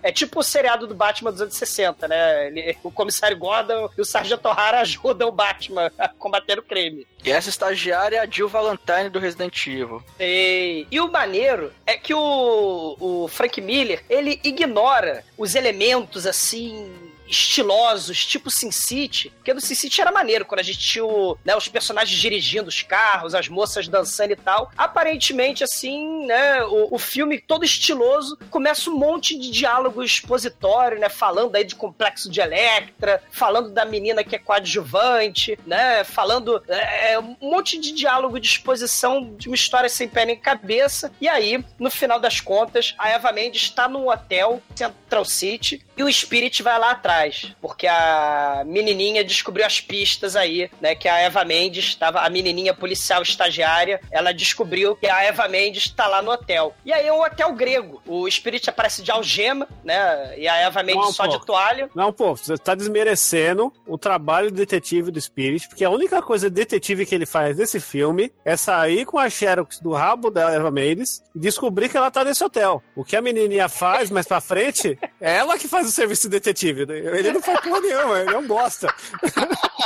é tipo o seriado do Batman dos anos 60, né? Ele- o comissário Gordon e o Sargento O'Hara ajudam o Batman a combater o crime. E essa estagiária é a Jill Valentine do Resident Evil. E, e o maneiro é que o, o Frank Miller, ele ignora os elementos assim estilosos, tipo Sin City, porque no Sin City era maneiro, quando a gente tinha o, né, os personagens dirigindo os carros, as moças dançando e tal. Aparentemente, assim, né, o, o filme todo estiloso, começa um monte de diálogo expositório, né, falando aí de complexo de Electra, falando da menina que é coadjuvante, né, falando é, um monte de diálogo de exposição de uma história sem pé nem cabeça. E aí, no final das contas, a Eva Mendes está num hotel, Central City, e o Spirit vai lá atrás, porque a menininha descobriu as pistas aí, né? Que a Eva Mendes estava, a menininha policial estagiária, ela descobriu que a Eva Mendes está lá no hotel. E aí é um hotel grego. O Spirit aparece de algema, né? E a Eva Mendes Não, só pô. de toalha. Não, pô, você tá desmerecendo o trabalho do detetive do Spirit, porque a única coisa detetive que ele faz nesse filme é sair com a Xerox do rabo da Eva Mendes e descobrir que ela tá nesse hotel. O que a menininha faz mais pra frente é ela que faz o serviço de detetive. né? Ele não faz porra nenhuma, ele é um bosta.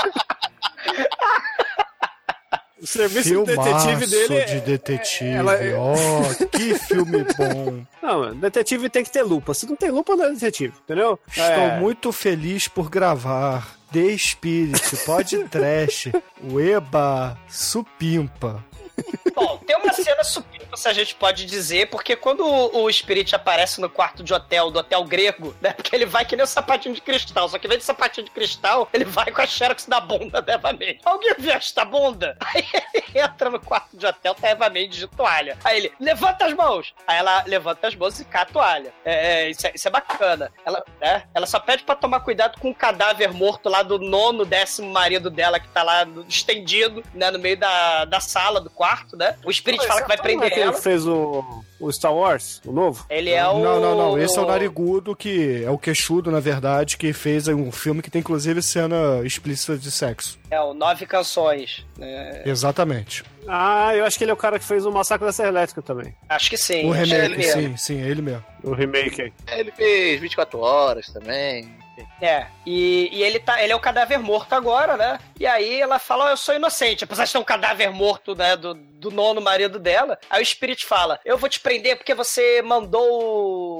O serviço de detetive dele é- de detetive. ela- Ó, que filme bom. Não, detetive tem que ter lupa. Se não tem lupa, não é detetive, entendeu? Estou É. muito feliz por gravar The Spirit, Pod Trash, Ueba, Supimpa. Bom, tem uma cena supimpa, se a gente pode dizer, porque quando o Spirit aparece no quarto de hotel, do hotel grego, né? Porque ele vai que nem o sapatinho de cristal, só que em vez de sapatinho de cristal, ele vai com a xerox da bunda da Eva Mendes. Alguém viu esta bunda? Aí ele entra no quarto de hotel, tá Eva Mendes de toalha. Aí ele, levanta as mãos! Aí ela levanta as mãos e cá a toalha. É, é, isso, é, isso é bacana. Ela, né, ela só pede pra tomar cuidado com o cadáver morto lá do nono, décimo marido dela, que tá lá estendido, né, no meio da, da sala do quarto, né? O Spirit fala que vai prender ele ela. fez o, o Star Wars, o novo? Ele é o. Não, não, não. Esse é o Narigudo, que é o queixudo, na verdade, que fez um filme que tem inclusive cena explícita de sexo. É o Nove Canções. né? Exatamente. Ah, eu acho que ele é o cara que fez o Massacre da Serra Elétrica também. Acho que sim. o é ele remake, mesmo. sim, sim, é ele mesmo. O remake aí. Ele fez 24 horas também. É, e, e ele, tá, ele é o cadáver morto agora, né? E aí ela fala, "Ó, eu sou inocente, apesar de ter um cadáver morto, né, do, do nono marido dela. Aí o Spirit fala, eu vou te prender porque você mandou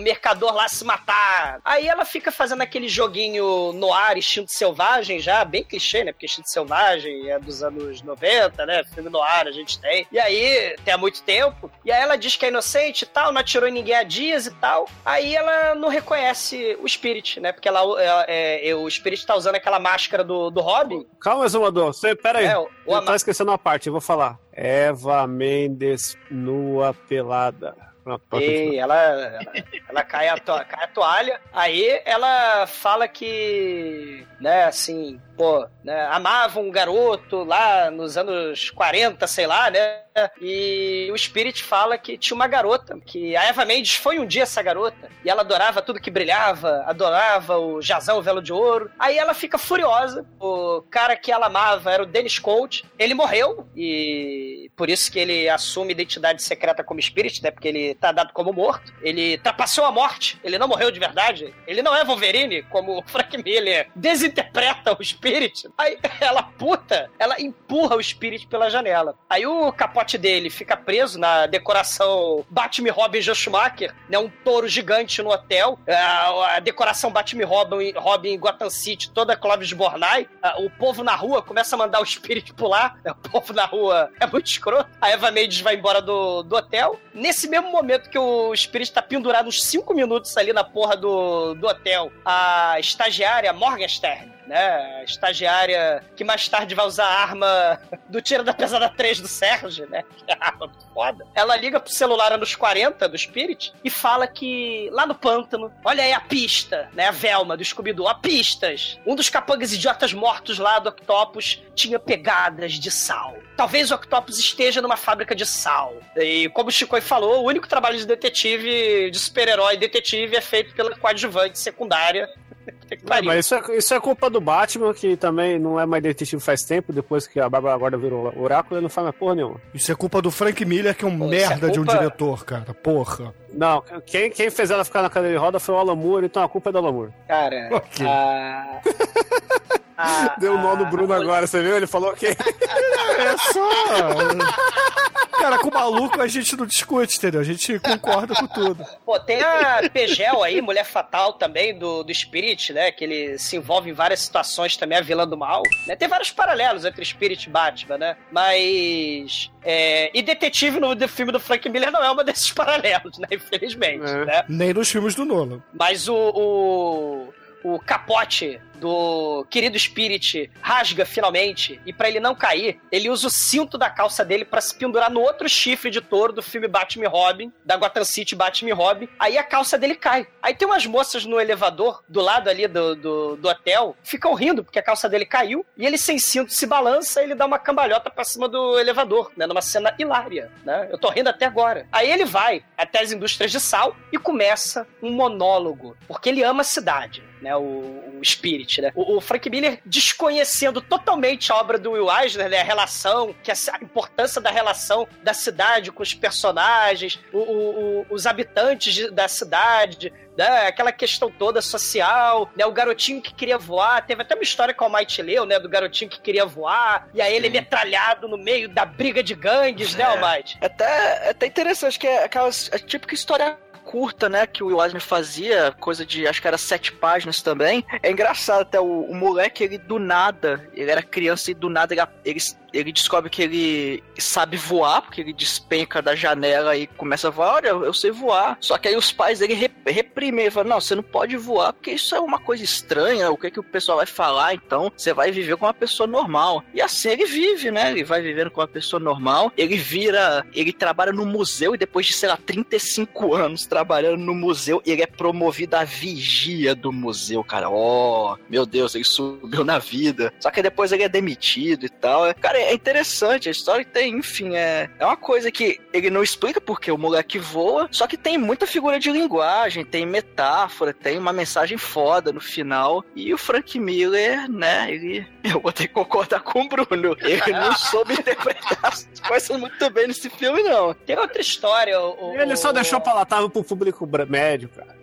mercador lá se matar. Aí ela fica fazendo aquele joguinho no ar, instinto selvagem, já, bem clichê, né? Porque instinto selvagem é dos anos 90, né? Filme no ar a gente tem. E aí, tem há muito tempo. E aí ela diz que é inocente e tal, não atirou em ninguém há dias e tal. Aí ela não reconhece o Spirit, né? Porque ela, ela- é, o Spirit tá usando aquela máscara do, do Robin. Calma, Exumador. Você, pera aí. É, o- o tá esquecendo uma parte, eu vou falar. Eva Mendes nua pelada. E ela, ela, ela cai, a to- cai a toalha. Aí ela fala que, né, assim, pô, né, amava um garoto lá nos anos 40, sei lá, né? E o Spirit fala que tinha uma garota, que a Eva Mendes foi um dia essa garota, e ela adorava tudo que brilhava, adorava o Jazão, o Velo de Ouro. Aí ela fica furiosa. O cara que ela amava era o Dennis Colt. Ele morreu, e por isso que ele assume identidade secreta como Spirit, né? Porque ele tá dado como morto. Ele trapaceou a morte, ele não morreu de verdade. Ele não é Wolverine, como o Frank Miller desinterpreta o Spirit. Aí ela, puta, ela empurra o Spirit pela janela. Aí o capote dele fica preso na decoração Batman Robin Joe Schumacher, né? Um touro gigante no hotel. A, a decoração Batman Robin, Robin Gotham City, toda Clóvis Bornai. Ah, O povo na rua começa a mandar o Spirit pular. né, O povo na rua é muito escroto. A Eva Mendes vai embora do, do hotel. Nesse mesmo momento que o Spirit tá pendurado uns 5 minutos ali na porra do, do hotel, a estagiária Morgenstern, né? A estagiária que mais tarde vai usar a arma do Tira da Pesada 3 do Sérgio, né? Que é a arma foda. Ela liga pro celular anos 40 do Spirit e fala que lá no pântano, olha aí a pista, né? A Velma do Scooby-Doo, a pistas. Um dos capangas idiotas mortos lá do Octopus tinha pegadas de sal. Talvez o Octopus esteja numa fábrica de sal. E como o Chico falou, o único trabalho de detetive, de super-herói detetive é feito pela coadjuvante secundária. Não, mas isso é, isso é culpa do Batman, que também não é mais detetive faz tempo, depois que a Bárbara Guarda virou oráculo, ele não faz mais porra nenhuma. Isso é culpa do Frank Miller, que é um Pô, é merda de um diretor, cara. Porra. Não, quem, quem fez ela ficar na cadeira de roda foi o Alan Moore, então a culpa é do Alan Moore. Cara, Ok. a... a- Deu um nó no Bruno a- agora, você viu? Ele falou que. É só. Cara, com o maluco a gente não discute, entendeu? A gente concorda com tudo. Pô, tem a Pegel aí, Mulher Fatal também, do, do Spirit, né? Que ele se envolve em várias situações também, a vilã do mal. Né? Tem vários paralelos entre Spirit e Batman, né? Mas. é, E Detetive no filme do Frank Miller não é uma desses paralelos, né? Infelizmente, É. né? Nem nos filmes do Nolan. Mas o, o, o capote do querido Spirit rasga finalmente e pra ele não cair, ele usa o cinto da calça dele pra se pendurar no outro chifre de touro do filme Batman Robin, da Gotham City Batman Robin. Aí a calça dele cai. Aí tem umas moças no elevador, do lado ali do, do, do hotel, ficam rindo porque a calça dele caiu e ele sem cinto se balança ele dá uma cambalhota pra cima do elevador, né? Numa cena hilária, né? Eu tô rindo até agora. Aí ele vai até as indústrias de sal e começa um monólogo, porque ele ama a cidade. Né, o, o Spirit, né? O, o, Frank Miller desconhecendo totalmente a obra do Will Eisner, né? A relação, que a, a importância da relação da cidade com os personagens, o, o, os habitantes de, da cidade, né? Aquela questão toda social, né? O garotinho que queria voar. Teve até uma história com o Almighty leu, né? Do garotinho que queria voar. E aí ele é metralhado no meio da briga de gangues, né, Almighty? É até, é até interessante, que é aquela é típica história curta, né, que o Eisner fazia, coisa de, acho que era sete páginas também. É engraçado até, o, o moleque, ele do nada, ele era criança e do nada ele, ele ele descobre que ele sabe voar, porque ele despenca da janela e começa a voar. Olha, eu sei voar. Só que aí os pais dele reprimem. Falam, não, você não pode voar, porque isso é uma coisa estranha. O que, é que o pessoal vai falar? Então, você vai viver com uma pessoa normal. E assim ele vive, né? Ele vai vivendo com uma pessoa normal. Ele vira. Ele trabalha no museu e depois de, sei lá, 35 anos trabalhando no museu, ele é promovido à vigia do museu, cara. Oh, meu Deus, ele subiu na vida. Só que depois ele é demitido e tal. Cara, é interessante, a história tem, enfim, é, é uma coisa que ele não explica porque o moleque voa, só que tem muita figura de linguagem, tem metáfora, tem uma mensagem foda no final. E o Frank Miller, né, ele. Eu vou ter que concordar com o Bruno. Ele não soube interpretar as coisas muito bem nesse filme, não. Tem outra história. O, ele só deixou palatável pro público médio, cara.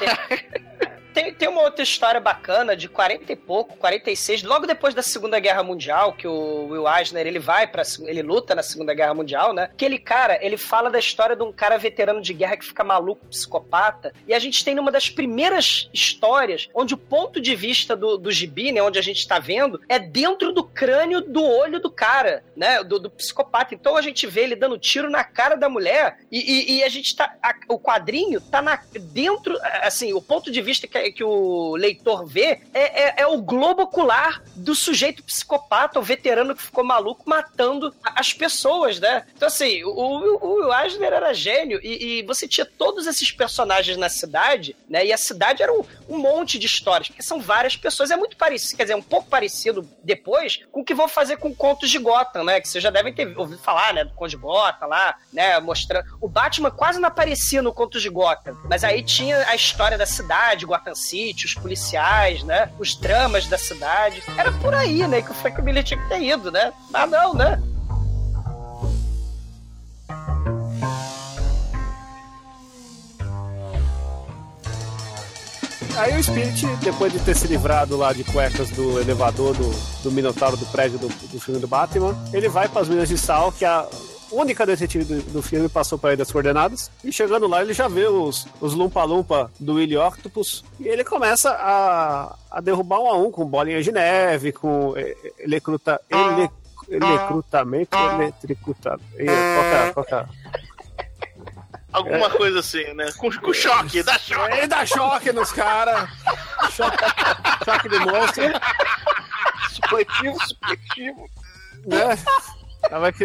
Tem, tem uma outra história bacana de 40 e pouco, 46, logo depois da Segunda Guerra Mundial, que o Will Eisner, ele vai para ele luta na Segunda Guerra Mundial, né? Aquele cara, ele fala da história de um cara veterano de guerra que fica maluco, psicopata, e a gente tem numa das primeiras histórias onde o ponto de vista do, do gibi, né, onde a gente tá vendo, é dentro do crânio do olho do cara, né, do, do psicopata. Então a gente vê ele dando tiro na cara da mulher e, e, e a gente tá, a, o quadrinho tá na, dentro, assim, o ponto de vista que que o leitor vê é, é, é, o globo ocular do sujeito psicopata, o veterano que ficou maluco matando as pessoas, né? Então, assim, o, o, o Eisner era gênio e, e, você tinha todos esses personagens na cidade, né? E a cidade era um, um monte de histórias, porque são várias pessoas. É muito parecido, quer dizer, um pouco parecido depois com o que vão fazer com Contos de Gotham, né? Que vocês já devem ter ouvido falar, né? Do Conto de Gotham lá, né? Mostrando. O Batman quase não aparecia no Contos de Gotham, mas aí tinha a história da cidade, Gotham City, os policiais, né? Os dramas da cidade. Era por aí, né? Que o Frank Miller tinha que ter ido, né? Mas não, né? Aí o Spirit, depois de ter se livrado lá de cuecas do elevador do, do Minotauro do prédio do, do filme do Batman, ele vai para as Minas de Sal, que a única detetive do, do filme passou para ele as coordenadas. E chegando lá, ele já vê os, os Lumpa-Lumpa do Willy Octopus. E ele começa a, a derrubar um a um com bolinhas de neve, com elecruta, ele, elecrutamento, eletricuta. Qual qual é? Alguma é. coisa assim, né? Com, com choque, dá choque. Ele dá choque nos caras. choque, choque de monstro. Supletivo, supletivo. Né? Tava que,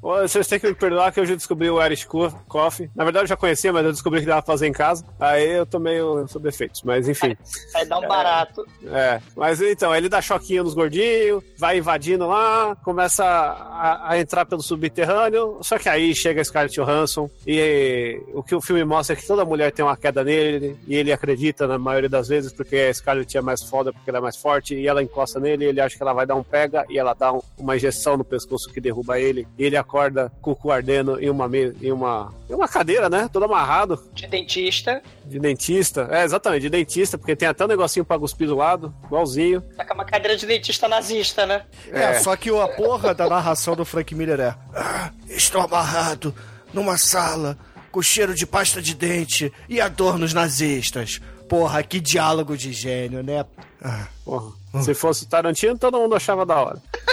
vocês têm que me perdoar que eu já descobri o Irish Coffee. Na verdade eu já conhecia, mas eu descobri que dava pra fazer em casa. Aí eu tô meio sob efeitos, mas enfim. Vai dar um barato. É, mas então, ele dá choquinho nos gordinhos, vai invadindo lá, começa a, a, entrar pelo subterrâneo. Só que aí chega a Scarlett Johansson e o que o filme mostra é que toda mulher tem uma queda nele e ele acredita na maioria das vezes porque a Scarlett é mais foda, porque ela é mais forte e ela encosta nele e ele acha que ela vai dar um pega e ela dá um, uma injeção no pescoço que derruba ele. E ele acorda com o cu ardendo em uma, em uma, em uma cadeira, né? Todo amarrado. De dentista. De dentista. É, exatamente, de dentista, porque tem até um negocinho pra cuspir do lado, igualzinho. Tá com uma cadeira de dentista nazista, né? É, é só que a porra da narração do Frank Miller é: ah, Estou amarrado numa sala com cheiro de pasta de dente e adornos nazistas. Porra, que diálogo de gênio, né? Ah. Porra. Se fosse Tarantino, todo mundo achava da hora.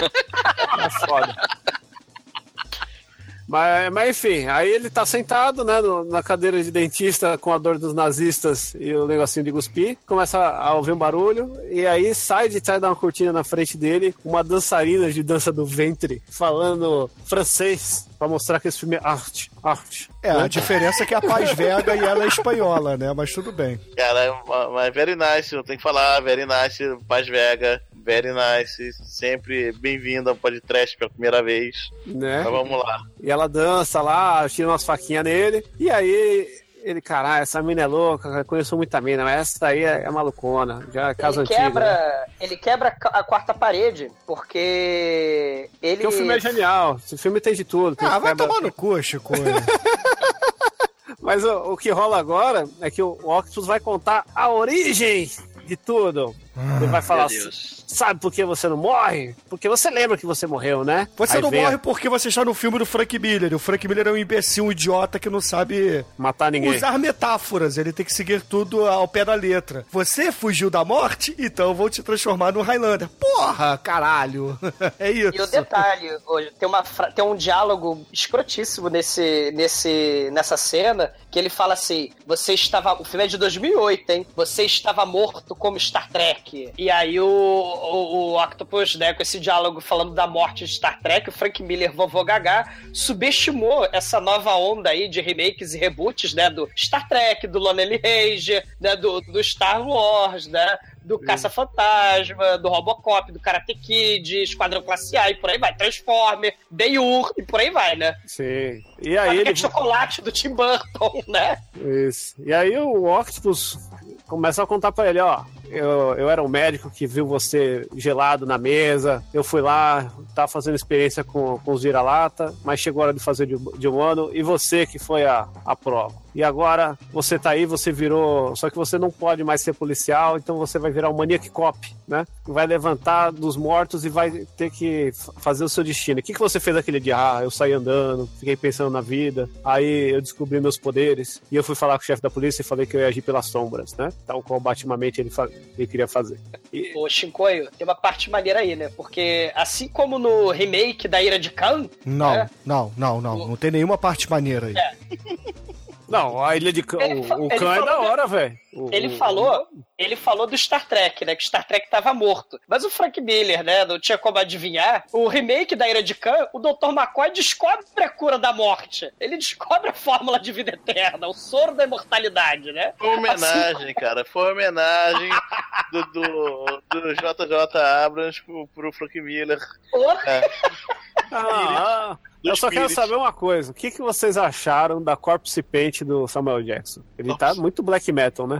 é foda. Mas, mas enfim, aí ele tá sentado, né, no- na cadeira de dentista com a dor dos nazistas e o negocinho de cuspir, começa a ouvir um barulho, e aí sai de trás da uma cortina na frente dele uma dançarina de dança do ventre falando francês pra mostrar que esse filme é arte, arte. É, a diferença é que a Paz Vega e ela é espanhola, né? Mas tudo bem. Cara, mas very nice, eu tenho que falar, very nice, Paz Vega, very nice, sempre bem-vindo ao podcast pela primeira vez. Né? Então vamos lá. E ela dança lá, tira umas faquinhas nele, e aí ele, caralho, essa mina é louca, conheço muita mina, mas essa daí é, é malucona, já é casa Ele antiga. quebra, né? ele quebra a quarta parede, porque ele. Porque o filme é genial, esse filme tem de tudo. tem Ah, vai quebra- tomar no cu, Chico. Mas o, o que rola agora é que o, o Octopus vai contar a origem de tudo. Ele vai falar, Meu Deus. sabe por que você não morre? Porque você lembra que você morreu, né? Você Aí não vem morre porque você está no filme do Frank Miller. O Frank Miller é um imbecil, um idiota que não sabe Matar ninguém. usar metáforas. Ele tem que seguir tudo ao pé da letra. Você fugiu da morte? Então eu vou te transformar no Highlander. Porra, caralho. É isso. E o detalhe, hoje, tem, uma, fra- tem um diálogo escrotíssimo nesse, nesse, nessa cena, que ele fala assim, você estava, o filme é de 2008, hein? Você estava morto como Star Trek. E aí o, o, o Octopus, né, com esse diálogo falando da morte de Star Trek, o Frank Miller, vovô Gagá, subestimou essa nova onda aí de remakes e reboots, né, do Star Trek, do Lonely Ranger, né, do, do Star Wars, né, do Caça-Fantasma, do Robocop, do Karate Kid, Esquadrão Classe A e por aí vai. Transformer, Ben-Hur e por aí vai, né? Sim. E aí ele... chocolate do Tim Burton, né? Isso. E aí o Octopus começa a contar pra ele, ó. Eu, eu era um médico que viu você gelado na mesa. Eu fui lá, tava fazendo experiência com, com os vira-lata, mas chegou a hora de fazer de, de humano. E você que foi a, a prova. E agora você tá aí, você virou. Só que você não pode mais ser policial, então você vai virar um maniac cop, né? Vai levantar dos mortos e vai ter que fazer o seu destino. O que, que você fez aquele dia? Ah, eu saí andando, fiquei pensando na vida, aí eu descobri meus poderes, e eu fui falar com o chefe da polícia e falei que eu ia agir pelas sombras, né? Tal qual batimamente ele, ele queria fazer. E, Ô, Shinkoio, tem uma parte maneira aí, né? Porque assim como no remake da Ira de Khan, Não, É. não, não, não. Não tem nenhuma parte maneira aí. não, a ilha de Khan, Ele o, o Khan é da hora, velho. Ele falou, ele falou do Star Trek, né? Que Star Trek tava morto. Mas o Frank Miller, né? Não tinha como adivinhar. O remake da Ira de Khan, o Dr. McCoy descobre a cura da morte. Ele descobre a fórmula de vida eterna, o soro da imortalidade, né? Foi uma homenagem, cara. Foi uma homenagem do, do, do JJ Abrams pro, pro Frank Miller. Pô, Ah, do eu só quero saber uma coisa. O que, que vocês acharam da Corpse Paint do Samuel Jackson? Ele tá muito black metal, né?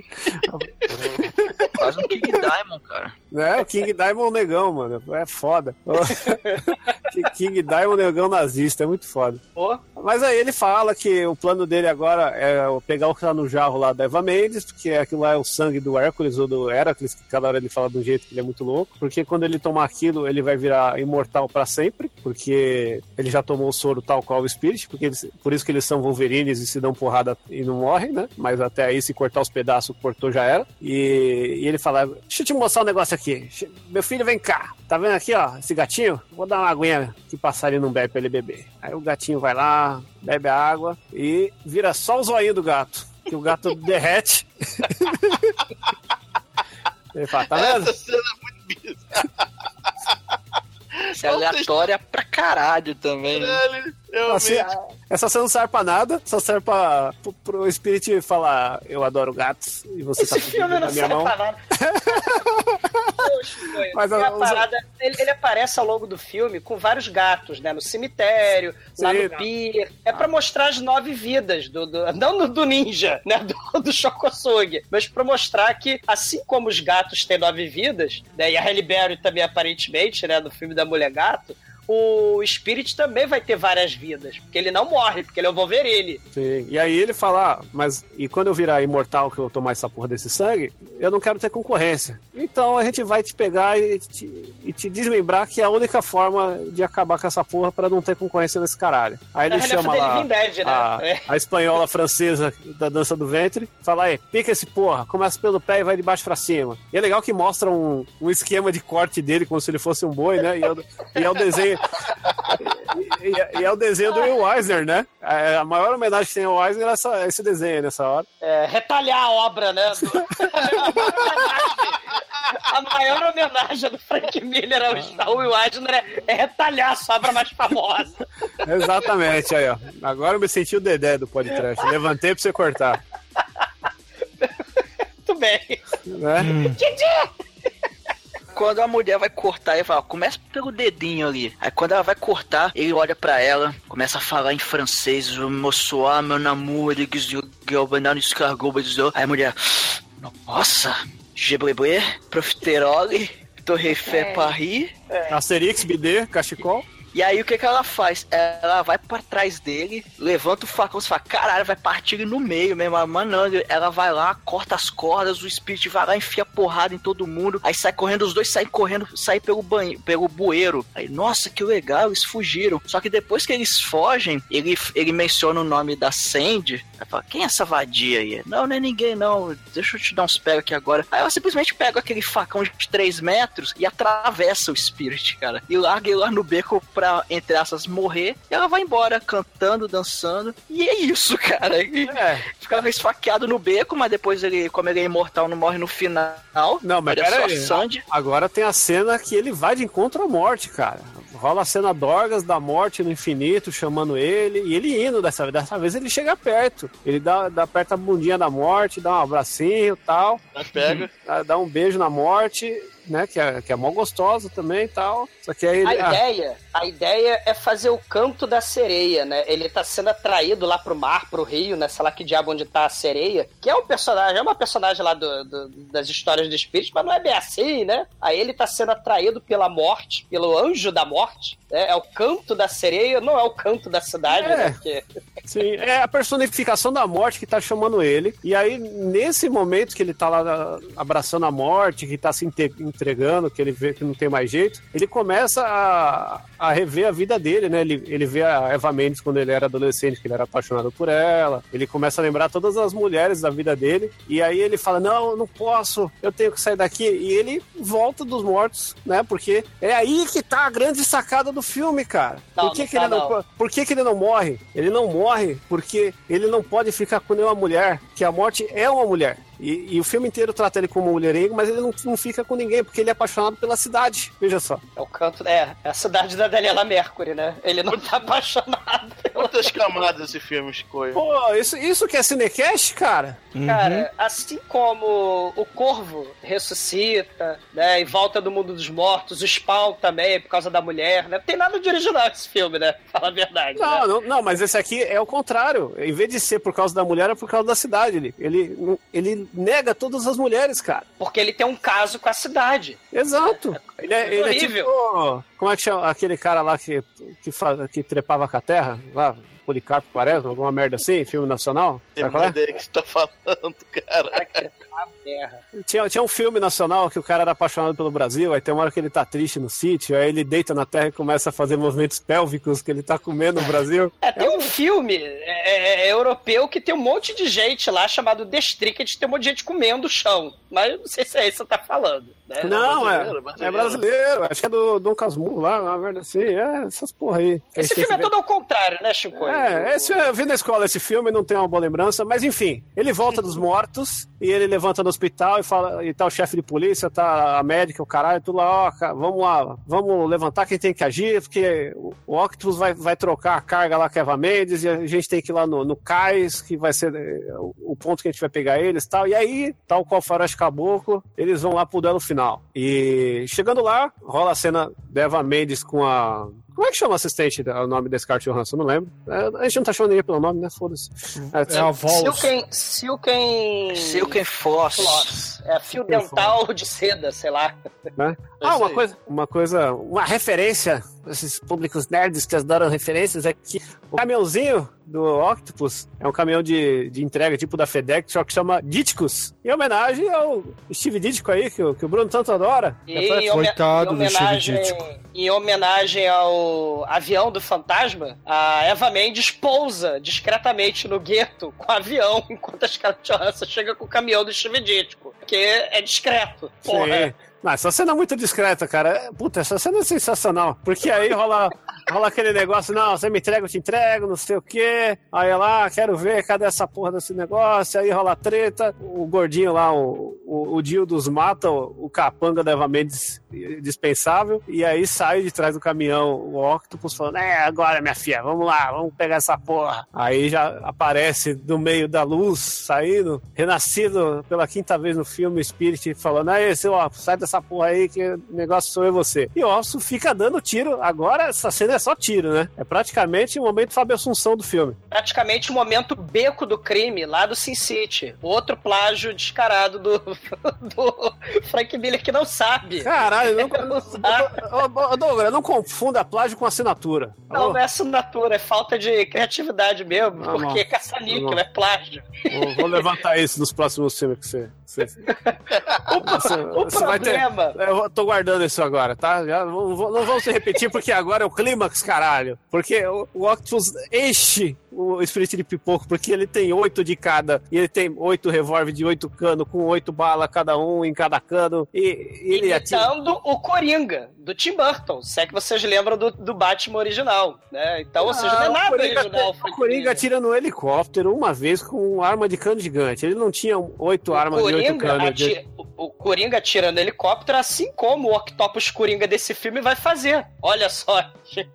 Quase um King Diamond, cara. É, o King Diamond negão, mano. É foda. King Diamond negão nazista, é muito foda. Mas aí ele fala que o plano dele agora é pegar o que tá no jarro lá da Eva Mendes, porque aquilo lá é o sangue do Hércules ou do Heracles, que cada hora ele fala de um jeito que ele é muito louco. Porque quando ele tomar aquilo, ele vai virar imortal pra sempre, porque ele já tomou o soro tal qual o Spirit, porque eles- por isso que eles são Wolverines e se dão porrada e não morrem, né? Mas até aí, se cortar os pedaços, cortou já era. E, e ele fala: Deixa eu te mostrar um negócio aqui. Meu filho, vem cá. Tá vendo aqui, ó, esse gatinho? Vou dar uma aguinha que passarinho não bebe pra ele beber. Aí o gatinho vai lá, bebe a água e vira só o zoinho do gato. Que o gato derrete. ele fala, tá vendo? Essa cena é muito bizarra. Isso é aleatória pra caralho também. né? Caralho. Assim, essa cena não serve pra nada, só serve pra, pro, pro Spirit falar: Eu adoro gatos e você Esse tá filme não minha serve mão. pra nada. Mas a- parada- ele, ele aparece ao longo do filme com vários gatos, né? No cemitério, lá Sim. no pier. É pra mostrar as nove vidas do. do- não do, ninja, né? Do, do Shokosugi. Mas pra mostrar que, assim como os gatos têm nove vidas, né? E a Halle Berry também, aparentemente, né? Do filme da Mulher Gato. O Spirit também vai ter várias vidas, porque ele não morre, porque ele é o Wolverine. Sim. E aí ele fala, ah, mas e quando eu virar imortal que eu tomar essa porra desse sangue, eu não quero ter concorrência. Então a gente vai te pegar e te, e te desmembrar que é a única forma de acabar com essa porra pra não ter concorrência nesse caralho. Aí ele Na chama lá dead, né? a, É. a espanhola francesa da dança do ventre, fala aí, pica esse porra, começa pelo pé e vai de baixo pra cima. E é legal que mostra um, um esquema de corte dele como se ele fosse um boi, né? E é e é o desenho, E, e- é o desenho do Will Eisner, né? É, a maior homenagem que tem ao Eisner é essa- esse desenho nessa hora. É, retalhar a obra, né? do- a maior homenagem do Frank Miller ao, ao Will Eisner é, é retalhar a sua obra mais famosa. Exatamente, aí, ó. Agora eu me senti o Dedé do podcast. Levantei pra você cortar. Muito bem. Né? Quando a mulher vai cortar, ele fala, ó, começa pelo dedinho ali. Aí quando ela vai cortar, ele olha pra ela, começa a falar em francês, moço, ah, meu namoro, Aí a mulher, nossa, gebrebre, profiterole, torrefé Paris. Asterix, BD, cachecol. E aí o que que ela faz? Ela vai pra trás dele, levanta o facão, você fala, caralho, vai partir ele no meio mesmo. Mas, Mano, ela vai lá, corta as cordas, o Spirit vai lá, enfia porrada em todo mundo, aí sai correndo, os dois saem correndo, saem pelo banho, pelo bueiro. Aí, nossa, que legal, eles fugiram. Só que depois que eles fogem, ele, ele menciona o nome da Sandy. Ela fala, quem é essa vadia aí? Não, não é ninguém, não. Deixa eu te dar uns pega aqui agora. Aí ela simplesmente pega aquele facão de 3 metros e atravessa o Spirit, cara. E larga ele lá no beco pra, entre essas, morrer. E ela vai embora, cantando, dançando. E é isso, cara. E É. Ficava esfaqueado no beco, mas depois ele, como ele é imortal, não morre no final. Não, mas pera aí. Sandy. Agora tem a cena que ele vai de encontro à morte, cara. Rola a cena Dorgas da morte no infinito, chamando ele, e ele indo dessa vez. Dessa vez ele chega perto. Ele dá, dá aperta a bundinha da morte, dá um abracinho e tal. Mas pega. Dá, dá um beijo na morte, né? Que é, que é mó gostosa também e tal. Só que aí ele. A ah, ideia, a ideia é fazer o canto da sereia, né? Ele tá sendo atraído lá pro mar, pro rio, né? Sei lá que diabo onde tá a sereia, que é um personagem, é uma personagem lá do, do- das histórias do espírito, mas não é bem assim, né? Aí ele tá sendo atraído pela morte, pelo anjo da morte, né? É o canto da sereia, não é o canto da cidade, É. né? Porque Sim, é a personificação da morte que tá chamando ele. E aí, nesse momento que ele tá lá abraçando a morte, que tá se entregando, que ele vê que não tem mais jeito, ele começa a, a rever a vida dele, né? Ele, ele vê a Eva Mendes quando ele era adolescente, que ele era apaixonado por ela. Ele começa a lembrar todas as mulheres da vida dele. E aí ele fala: Não, não posso, eu tenho que sair daqui. E ele volta dos mortos, né? Porque é aí que tá a grande sacada do filme, cara. Não, Por que, não que tá, ele não, não. po- por que, que ele não morre? Ele não morre porque ele não pode ficar com nenhuma mulher, que a morte é uma mulher. E, e o filme inteiro trata ele como mulherengo, mas ele não, não fica com ninguém, porque ele é apaixonado pela cidade. Veja só. é o canto, é, é a cidade da Daniela Mercury, né? Ele não tá apaixonado Quantas camadas esse filme escolhe? Pô, isso, isso que é cinecast, cara? Cara, assim como o Corvo ressuscita, né, e volta do mundo dos mortos, o Spawn também, por causa da mulher, né? Não tem nada de original esse filme, né? Fala a verdade. Não, né? não, não, mas esse aqui é o contrário. Em vez de ser por causa da mulher, é por causa da cidade. Ele, ele, ele nega todas as mulheres, cara. Porque ele tem um caso com a cidade. Exato. Ele é, ele é horrível. tipo. Como é que chama aquele cara lá que, que, faz, que trepava com a terra? Lá, Policarpo Quaresma, alguma merda assim, filme nacional? Tem Sabe qual uma é? ideia que você tá falando, cara. Terra. Tinha, tinha um filme nacional que o cara era apaixonado pelo Brasil, aí tem uma hora que ele tá triste no sítio, aí ele deita na terra e começa a fazer movimentos pélvicos que ele tá comendo no Brasil. É, tem um filme é, é, é, europeu que tem um monte de gente lá chamado The Stricket, tem um monte de gente comendo o chão. Mas não sei se é isso que você tá falando. Né? Não, é, brasileiro, brasileiro. é brasileiro, acho que é do Dom Casmurro lá, uma merda assim, é essas porra aí. Esse filme é todo ao contrário, né, Chico? É, esse, eu vi na escola esse filme, não tenho uma boa lembrança, mas enfim, ele volta dos mortos e ele levanta no hospital e fala, e tá o chefe de polícia, tá a médica, o caralho, tudo lá, ó, vamos lá, vamos levantar quem tem que agir, porque o Octopus vai, vai trocar a carga lá com a Eva Mendes e a gente tem que ir lá no, no cais, que vai ser eh, o, o ponto que a gente vai pegar eles e tal. E aí, tal qual Faroeste Caboclo, eles vão lá pro duelo final. E chegando lá, rola a cena da Eva Mendes com a. Como é que chama o assistente, o nome desse Scarlett Johansson? Não lembro. É, A gente não tá chamando ninguém pelo nome, né? Foda-se. É a voz. Silken... Silken... Silken Floss. Floss. É fio dental de seda, sei lá. né? Ah, uma coisa, uma coisa, uma referência, esses públicos nerds que adoram referências, é que o caminhãozinho do Octopus é um caminhão de, de entrega tipo da FedEx, só que chama Ditkus, em homenagem ao Steve Ditko aí, que, o- que o Bruno tanto adora. E em, home- Coitado em do Steve homenagem, Ditko. em homenagem ao avião do fantasma, a Eva Mendes pousa discretamente no gueto com o avião, enquanto a Scarlett Johansson chega com o caminhão do Steve Ditko. Que é discreto. Porra. Sim. Não, essa cena é muito discreta, cara. Puta, essa cena é sensacional. Porque aí rola, rola aquele negócio, não, você me entrega, eu te entrego, não sei o quê. Aí lá, quero ver, cadê essa porra desse negócio? Aí rola treta. O gordinho lá, o, o, o Dildos mata o, o capanga da Eva Mendes dispensável. E aí sai de trás do caminhão o Octopus falando: É, agora, minha filha, vamos lá, vamos pegar essa porra. Aí já aparece do meio da luz, saindo, renascido pela quinta vez no filme, o Spirit falando: Aí, seu Octopus, sai dessa porra aí que negócio sou eu e você. E o Octopus fica dando tiro. Agora essa cena é só tiro, né? É praticamente o momento Fábio Assunção do filme. Praticamente o momento beco do crime lá do Sin City. Outro plágio descarado do, do Frank Miller que não sabe. Caralho, não, Não sabe. Ô, Douglas, não confunda plágio com assinatura. Não, não é assinatura, é falta de criatividade mesmo, Tá porque é bom. caça-níquel, é plágio. Vou, vou levantar isso nos próximos filmes que você. você- você- o você vai ter- problema- Eu tô guardando isso agora, tá? Já, não, não vamos se repetir, porque agora é o clímax, caralho. Porque o, o Octopus enche o espírito de pipoco, porque ele tem oito de cada, e ele tem oito revólver de oito cano, com oito balas cada um em cada cano, e, e ele atira. Imitando o Coringa, do Tim Burton, se é que vocês lembram do, do Batman original, né? Então, ou seja, não é Ah, o nada Coringa, original. o Coringa atira no helicóptero uma vez com arma de cano gigante. Ele não tinha oito armas de oito Coringa canos. de- atira- o, o Coringa atira no helicóptero, assim como o Octopus Coringa desse filme vai fazer. Olha só.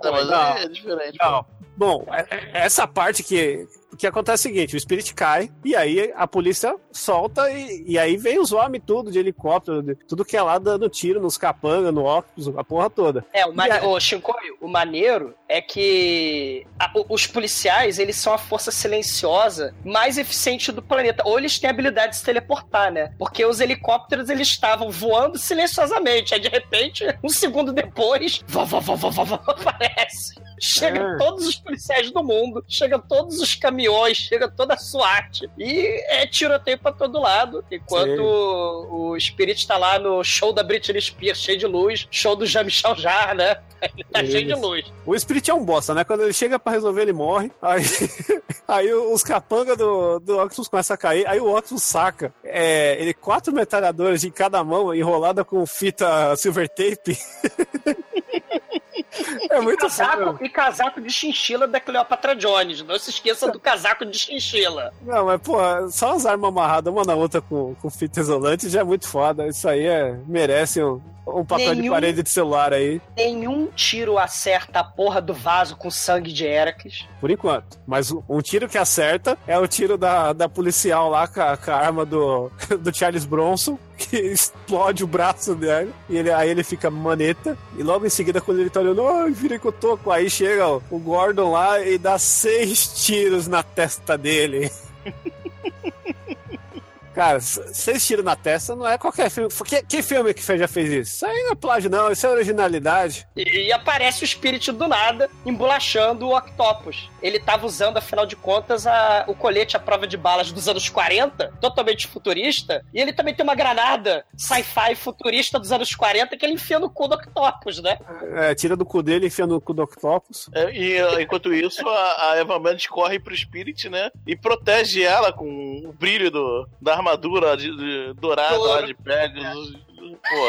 Não, mas Não. é diferente. Não. Bom, é- é- essa parte que, que acontece é o seguinte: o Spirit cai, e aí a polícia solta, e, e aí vem os homens tudo de helicóptero, de- tudo que é lá dando tiro nos capangas, no óculos, a porra toda. É, o, mane... A- Ô, Shinkoi, o maneiro é que a- os policiais, eles são a força silenciosa mais eficiente do planeta. Ou eles têm a habilidade de se teleportar, né? Porque os helicópteros, eles estavam voando silenciosamente. Aí, de repente, um segundo depois, vó, vó, vó, vó, vó, vó, aparece. Chega É. todos os policiais do mundo, chega todos os caminhões, chega toda a SWAT. E é tiroteio pra todo lado. Enquanto o, o Spirit tá lá no show da Britney Spears, cheio de luz, show do Jean-Michel Jarre, né? Ele tá Isso. cheio de luz. O Spirit é um bosta, né? Quando ele chega pra resolver, ele morre. Aí, aí os capangas do, do Octopus começam a cair. Aí o Octopus saca. É, ele quatro metralhadoras em cada mão, enrolada com fita silver tape. é muito Casaco, foda. e casaco de chinchila da Cleopatra Jones. Não se esqueça do casaco de chinchila. Não, mas, pô, só as armas amarradas uma na outra com, com fita isolante já é muito foda. Isso aí é, merece um, um papel de Nenhum- parede de celular aí, Nenhum tiro acerta a porra do vaso com sangue de Heracles. por enquanto. Mas um um tiro que acerta é o tiro da, da policial lá com a, com a arma do, do Charles Bronson, que explode o braço dele. E ele, aí ele fica maneta. E logo em seguida, quando ele tá olhando, ai, virei toco. Aí chega o, o Gordon lá e dá seis tiros na testa dele. Cara, seis tiros na testa não é qualquer filme. Que, que filme que fez- já fez isso? Isso aí não é plágio, não. Isso é originalidade. E, e aparece o espírito do nada, embolachando o Octopus. Ele tava usando, afinal de contas, a- o colete à prova de balas dos anos 40, totalmente futurista. E ele também tem uma granada sci-fi futurista dos anos 40 que ele enfia no cu do Octopus, né? É, tira do cu dele e enfia no cu do Octopus. É, E enquanto isso, a, a Eva Mendes corre pro Spirit, né? E protege ela com o brilho do, da armadura de, de- dourada lá de Pegasus. Pô,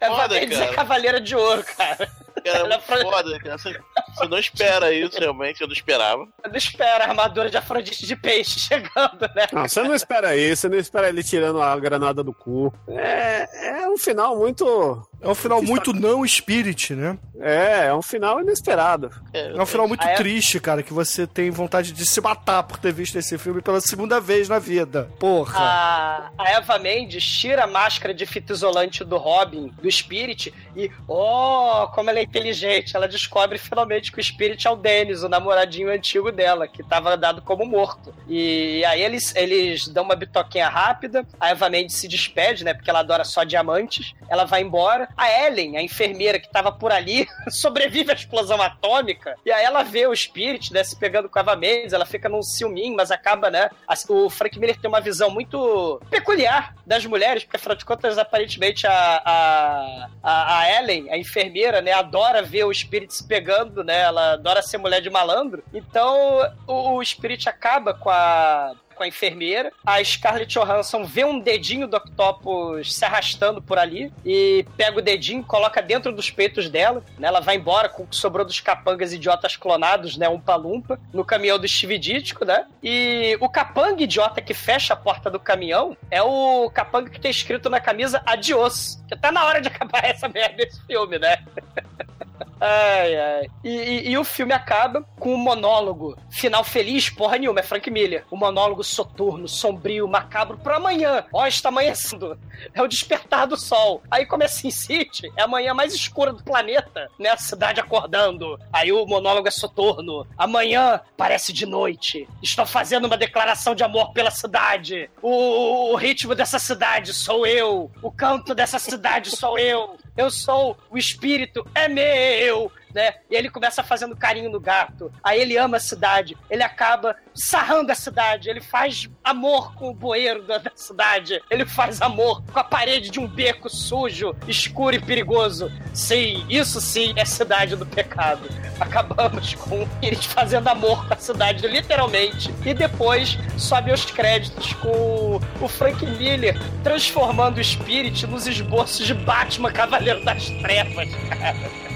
É Foda, Mendes é cara. cavaleira de ouro, cara. cara, é Ela foda, cara. Você, você não espera isso, realmente. Eu não esperava. Eu não espero a armadura de Afrodite de peixe chegando, né? Não, você não espera isso, você não espera ele tirando a granada do cu. É, é um final muito. É um final muito não spirit, né? É, é um final inesperado. É, É um final muito Ah, é? triste, cara, que você tem vontade de se matar por ter visto esse filme pela segunda vez na vida. Porra. A, a Eva Mendes tira a máscara de fita isolante do Robin, do Spirit, e, oh, como ela é inteligente, ela descobre finalmente que o Spirit é o Dennis, o namoradinho antigo dela, que estava dado como morto. E aí eles, eles dão uma bitoquinha rápida, a Eva Mendes se despede, né, porque ela adora só diamantes, ela vai embora. A Ellen, a enfermeira que estava por ali, sobrevive à explosão atômica, e aí ela vê o Spirit, né, se pegando com a Eva Mendes, ela fica num ciúminho, mas acaba, né, o Frank Miller tem uma visão muito peculiar das mulheres, porque afinal de contas, aparentemente, a, a, a Ellen, a enfermeira, né, adora ver o Spirit se pegando, né, ela adora ser mulher de malandro, então o, o Spirit acaba com a com a enfermeira. A Scarlett Johansson vê um dedinho do Octopus se arrastando por ali e pega o dedinho, coloca dentro dos peitos dela. Né? Ela vai embora com o que sobrou dos capangas idiotas clonados, né? Um palumpa, no caminhão do Steve Ditko, né? E o capanga idiota que fecha a porta do caminhão é o capanga que tem escrito na camisa Adios. Que tá na hora de acabar essa merda desse filme, né? Ai, ai. E, e- e o filme acaba com um monólogo. Final feliz, porra nenhuma, é Frank Miller. Um monólogo soturno, sombrio, macabro pro amanhã. Ó, está amanhecendo. É o despertar do sol. Aí começa em City, é a manhã mais escura do planeta, né? A cidade acordando. Aí o monólogo é soturno. Amanhã parece de noite. Estou fazendo uma declaração de amor pela cidade. O, o ritmo dessa cidade sou eu. O canto dessa cidade sou eu. Eu sou o espírito, é meu, né? E ele começa fazendo carinho no gato. Aí ele ama a cidade. Ele acaba sarrando a cidade. Ele faz amor com o bueiro da, da cidade. Ele faz amor com a parede de um beco sujo, escuro e perigoso. Sim, isso sim é cidade do pecado. Acabamos com eles fazendo amor com a cidade, literalmente. E depois sobe aos créditos com o Frank Miller transformando o Spirit nos esboços de Batman Cavaleiro das Trevas, cara.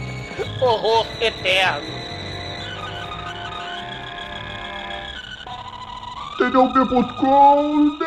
Horror eterno. TDUP.com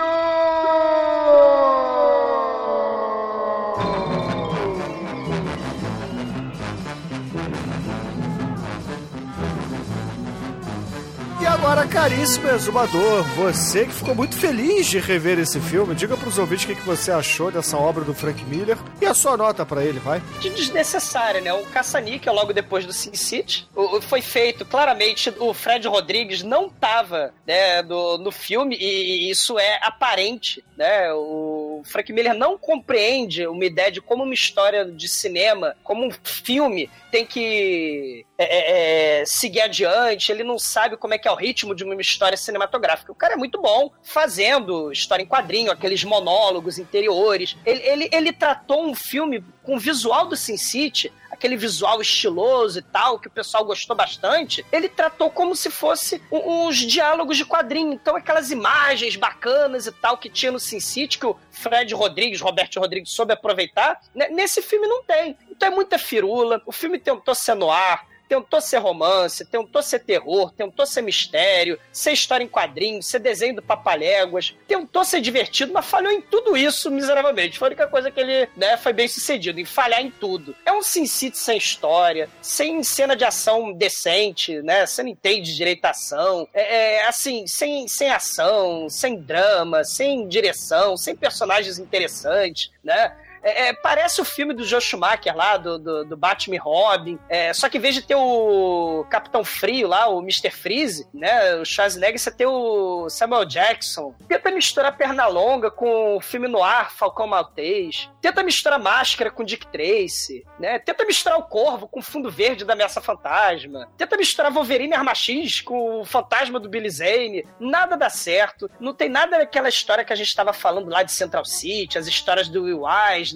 caríssimo exumador, você que ficou muito feliz de rever esse filme, diga pros ouvintes o que você achou dessa obra do Frank Miller e a sua nota pra ele, vai. de desnecessária, né? O caça-níquel logo depois do Sin City foi feito claramente. O Fred Rodrigues não tava né, no, no filme e isso é aparente, né? O Frank Miller não compreende uma ideia de como uma história de cinema, como um filme tem que é, é, é, seguir adiante. Ele não sabe como é que é o ritmo de uma história cinematográfica. O cara é muito bom fazendo história em quadrinho, aqueles monólogos interiores. Ele, ele, ele tratou um filme com o visual do Sin City, aquele visual estiloso e tal, que o pessoal gostou bastante, ele tratou como se fosse uns diálogos de quadrinho. Então, aquelas imagens bacanas e tal que tinha no Sin City, que o Fred Rodrigues, Roberto Rodrigues soube aproveitar, né, nesse filme não tem. Então é muita firula. O filme tentou ser no ar, tentou ser romance, tentou ser terror, tentou ser mistério, ser história em quadrinhos, ser desenho do Papaléguas, tentou ser divertido, mas falhou em tudo isso miseravelmente. Foi a única coisa que ele né, foi bem sucedido, em falhar em tudo. É um Sin City sem história, sem cena de ação decente, né? Você não entende direito a ação. É, é, assim, sem, sem ação, sem drama, sem direção, sem personagens interessantes, né? É, é, parece o filme do Joe Schumacher lá, do, do, do Batman Robin. É, só que em vez de ter o Capitão Frio lá, o Mr. Freeze, né? O Schwarzenegger, você tem o Samuel Jackson. Tenta misturar Pernalonga com o filme no ar, Falcão Maltês. Tenta misturar Máscara com Dick Tracy, né? Tenta misturar o Corvo com o Fundo Verde da Ameaça Fantasma. Tenta misturar Wolverine Arma X com o Fantasma do Billy Zane. Nada dá certo. Não tem nada daquela história que a gente estava falando lá de Central City, as histórias do Will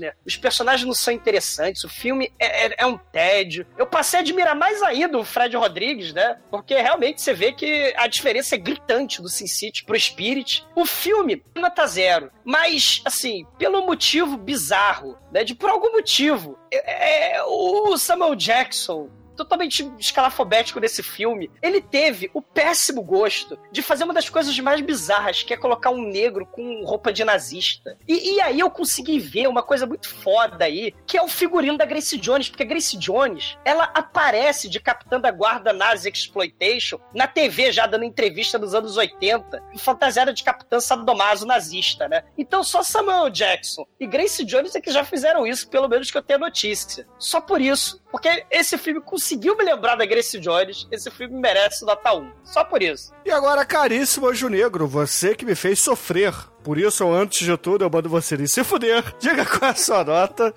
Eisner. Os personagens não são interessantes. O filme é, é- é um tédio. Eu passei a admirar mais ainda o Fred Rodrigues, né? Porque realmente você vê que a diferença é gritante do Sin City pro Spirit. O filme, nota zero. Mas, assim, pelo motivo bizarro, né? De por algum motivo, é, é, o Samuel Jackson totalmente escalafobético desse filme. Ele teve o péssimo gosto de fazer uma das coisas mais bizarras, que é colocar um negro com roupa de nazista. E, e aí eu consegui ver uma coisa muito foda aí, que é o figurino da Grace Jones, porque a Grace Jones, ela aparece de capitã da guarda nazi exploitation na TV já dando entrevista nos anos 80, fantasiada de capitã sadomaso nazista, né? Então só Samuel Jackson e Grace Jones é que já fizeram isso, pelo menos que eu tenha notícia. Só por isso, porque esse filme conseguiu me lembrar da Grace Jones, esse filme merece nota 1. Só por isso. E agora, caríssimo Anjo Negro, você que me fez sofrer. Por isso, antes de tudo, eu mando você ir se fuder. Diga qual é a sua nota.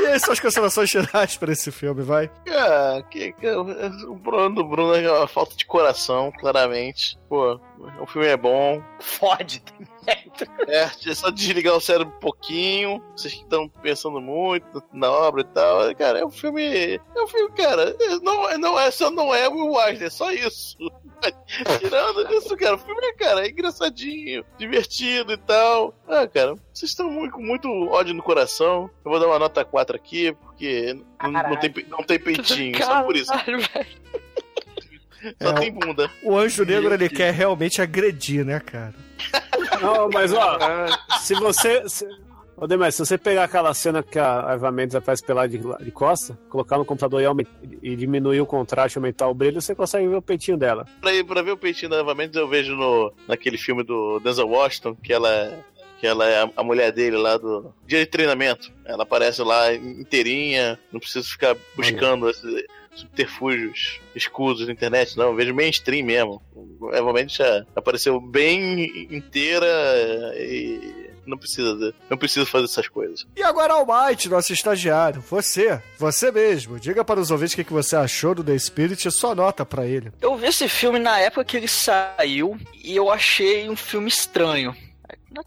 E aí, suas considerações finais pra esse filme, vai. Ah, que, que- o problema do Bruno é uma falta de coração, claramente. Pô, o filme é bom. Fode, É, é só desligar o cérebro um pouquinho. Vocês que estão pensando muito na obra e tal. Cara, é um filme. É um filme, cara. é- Não, é- não é só não é o Weisner, é só isso. Tirando isso, cara, o filme, cara, é engraçadinho, divertido e tal. Ah, cara, vocês estão muito, com muito ódio no coração. Eu vou dar uma nota 4 aqui, porque não, não tem, não tem peitinho, só por isso. Caralho, velho. Só É, tem bunda. O anjo negro, ele quer realmente agredir, né, cara? Não, mas ó, se você. Se... Ô, Demais, se você pegar aquela cena que a Eva Mendes aparece pelada de, de costa, colocar no computador e, aument- e diminuir o contraste, aumentar o brilho, você consegue ver o peitinho dela. Pra, ir- pra ver o peitinho novamente, eu vejo no, naquele filme do Denzel Washington, que ela, que ela é a, a mulher dele lá do dia de treinamento. Ela aparece lá inteirinha, não precisa ficar buscando esses subterfúgios escusos na internet, não. Eu vejo mainstream mesmo. Realmente já apareceu bem inteira e não precisa, não precisa fazer essas coisas. E agora, Almighty, nosso estagiário, você, você mesmo, diga para os ouvintes o que que você achou do The Spirit e sua nota pra ele. Eu vi esse filme na época que ele saiu e eu achei um filme estranho.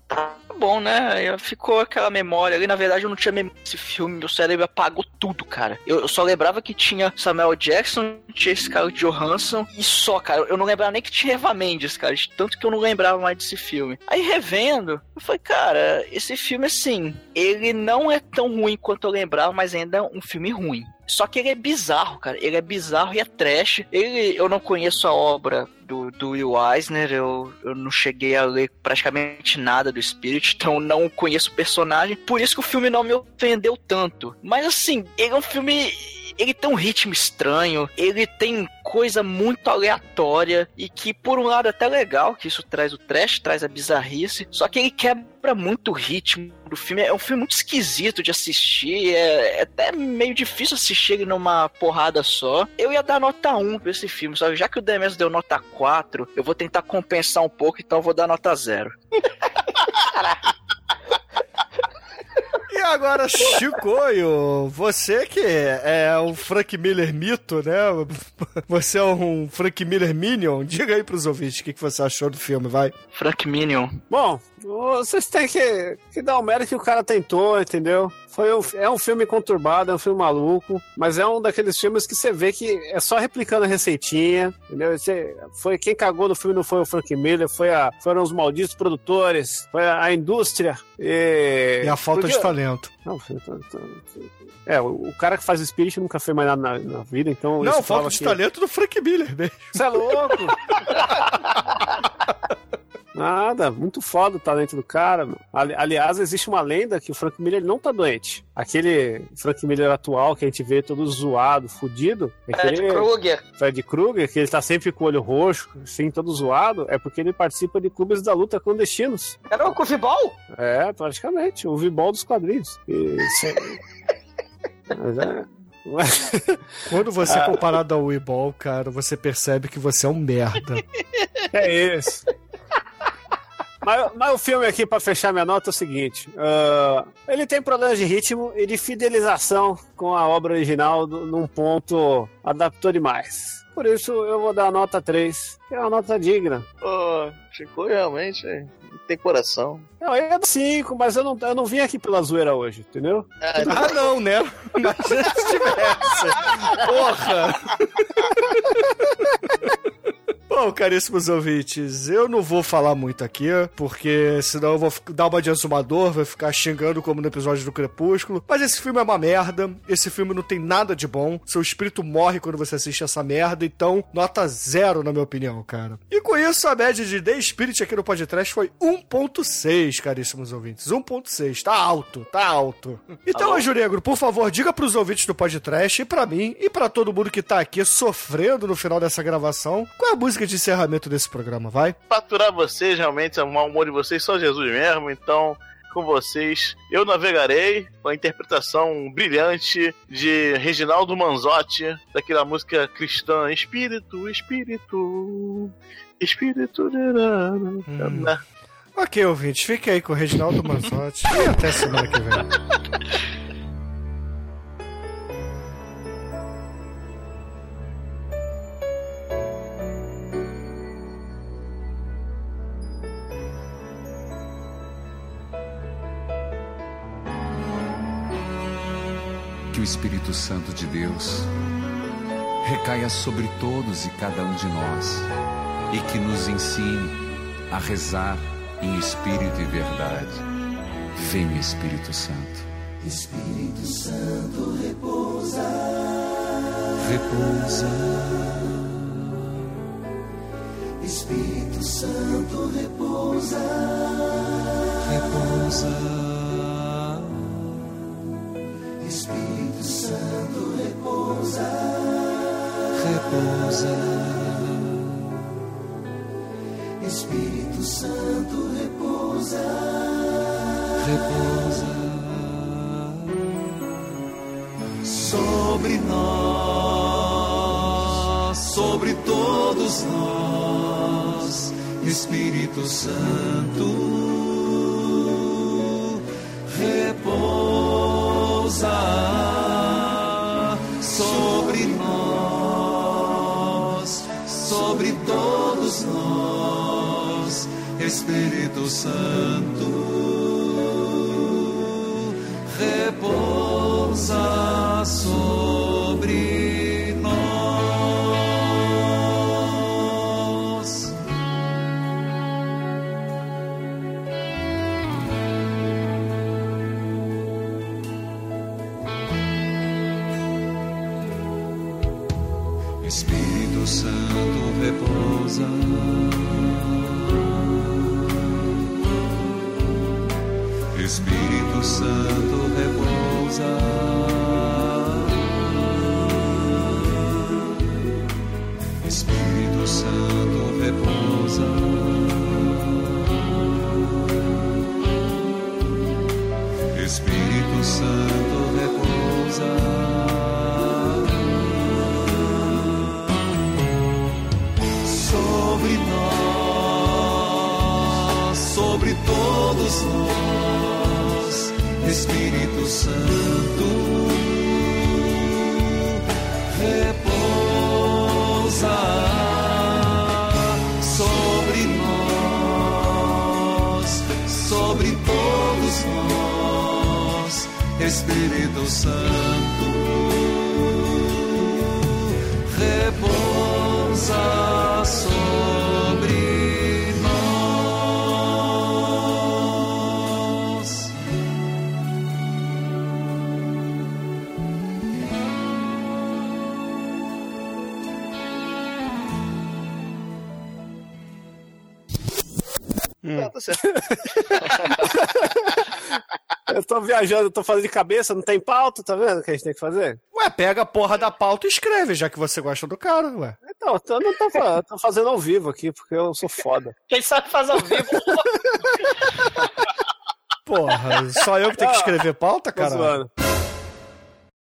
Tá bom, né? Ficou aquela memória ali. Na verdade, eu não tinha memória desse filme. Meu cérebro apagou tudo, cara. Eu só lembrava que tinha Samuel Jackson, tinha Scarlett Johansson e só, cara. Eu não lembrava nem que tinha Eva Mendes, cara. Tanto que eu não lembrava mais desse filme. Aí, revendo, eu falei, cara, esse filme, assim, ele não é tão ruim quanto eu lembrava, mas ainda é um filme ruim. Só que ele é bizarro, cara. Ele é bizarro e é trash. Ele, eu não conheço a obra do, do Will Eisner. Eu, eu não cheguei a ler praticamente nada do Spirit, então não conheço o personagem. Por isso que o filme não me ofendeu tanto. Mas assim, ele é um filme. Ele tem um ritmo estranho, ele tem coisa muito aleatória e que, por um lado, é até legal, que isso traz o trash, traz a bizarrice, só que ele quebra muito o ritmo do filme. É um filme muito esquisito de assistir, é, é até meio difícil assistir ele numa porrada só. Eu ia dar nota 1 pra esse filme, só que já que o DMS deu nota 4, eu vou tentar compensar um pouco, então eu vou dar nota 0. E agora, Chicoio, você que é um Frank Miller mito, né? Você é um Frank Miller Minion. Diga aí pros ouvintes o que que você achou do filme, vai. Frank Minion. Bom, vocês têm que, que dar o mérito que o cara tentou, entendeu? Foi um, é um filme conturbado, é um filme maluco, mas é um daqueles filmes que você vê que é só replicando a receitinha, entendeu? Você, foi quem cagou no filme não foi o Frank Miller, foi a, foram os malditos produtores, foi a, a indústria e, E a falta Porque- de talento. Não, é, o, cara que faz o Spirit nunca fez mais nada na, na vida, então Não, falta de que- talento do Frank Miller mesmo. Você é louco? Nada, muito foda o talento do cara. meu. Aliás, existe uma lenda que o Frank Miller não tá doente. Aquele Frank Miller atual que a gente vê todo zoado, fudido. é Fred Krueger. Fred Krueger, que ele tá sempre com o olho roxo, assim, todo zoado, é porque ele participa de clubes da luta clandestinos. Era o Covibol? É, praticamente, o vibol dos quadrinhos. E, se- Mas é. Quando você é comparado ao Weeball, cara, você percebe que você é um merda. É isso. Mas, mas o filme aqui, pra fechar minha nota, é o seguinte: ah, ele tem problemas de ritmo e de fidelização com a obra original do- num ponto adaptou demais. Por isso eu vou dar a nota 3, que é uma nota digna. Pô, ficou realmente. Tem coração. Eu ia dar 5, mas eu não, eu não vim aqui pela zoeira hoje, entendeu? Ah, Ah, não, né? Imagina se tivesse. Porra! Bom, caríssimos ouvintes, eu não vou falar muito aqui, porque senão eu vou dar uma de azumador, vai ficar xingando como no episódio do Crepúsculo. Mas esse filme é uma merda, esse filme não tem nada de bom, seu espírito morre quando você assiste essa merda, então nota zero na minha opinião, cara. E com isso, a média de The Spirit aqui no podcast foi 1.6, caríssimos ouvintes. 1.6, tá alto, tá alto. Então, Anjo Negro, por favor, diga pros ouvintes do podcast e pra mim e pra todo mundo que tá aqui sofrendo no final dessa gravação, qual é a música de encerramento desse programa, vai? Faturar vocês, realmente, o mau humor de vocês, só Jesus mesmo. Então, com vocês, eu navegarei com a interpretação brilhante de Reginaldo Manzotti, daquela música cristã Espírito, Espírito, Espírito. Hum. Ok, ouvintes, fique aí com o Reginaldo Manzotti e até semana que vem. o Espírito Santo de Deus recaia sobre todos e cada um de nós e que nos ensine a rezar em espírito e verdade. Vem, Espírito Santo. Espírito Santo repousa, Repousa, Espírito Santo repousa, repousa, repousa, Espírito Santo repousa, repousa. sobre nós, sobre todos nós, Espírito Santo, Espírito Santo. Tô viajando, eu tô fazendo de cabeça, não tem pauta, tá vendo o que a gente tem que fazer? Ué, pega a porra da pauta e escreve, já que você gosta do cara, ué. Então, eu não tô, tô fazendo ao vivo aqui, porque eu sou foda. Quem sabe faz ao vivo. Porra, só eu que tenho que escrever pauta, Tô cara? zoando.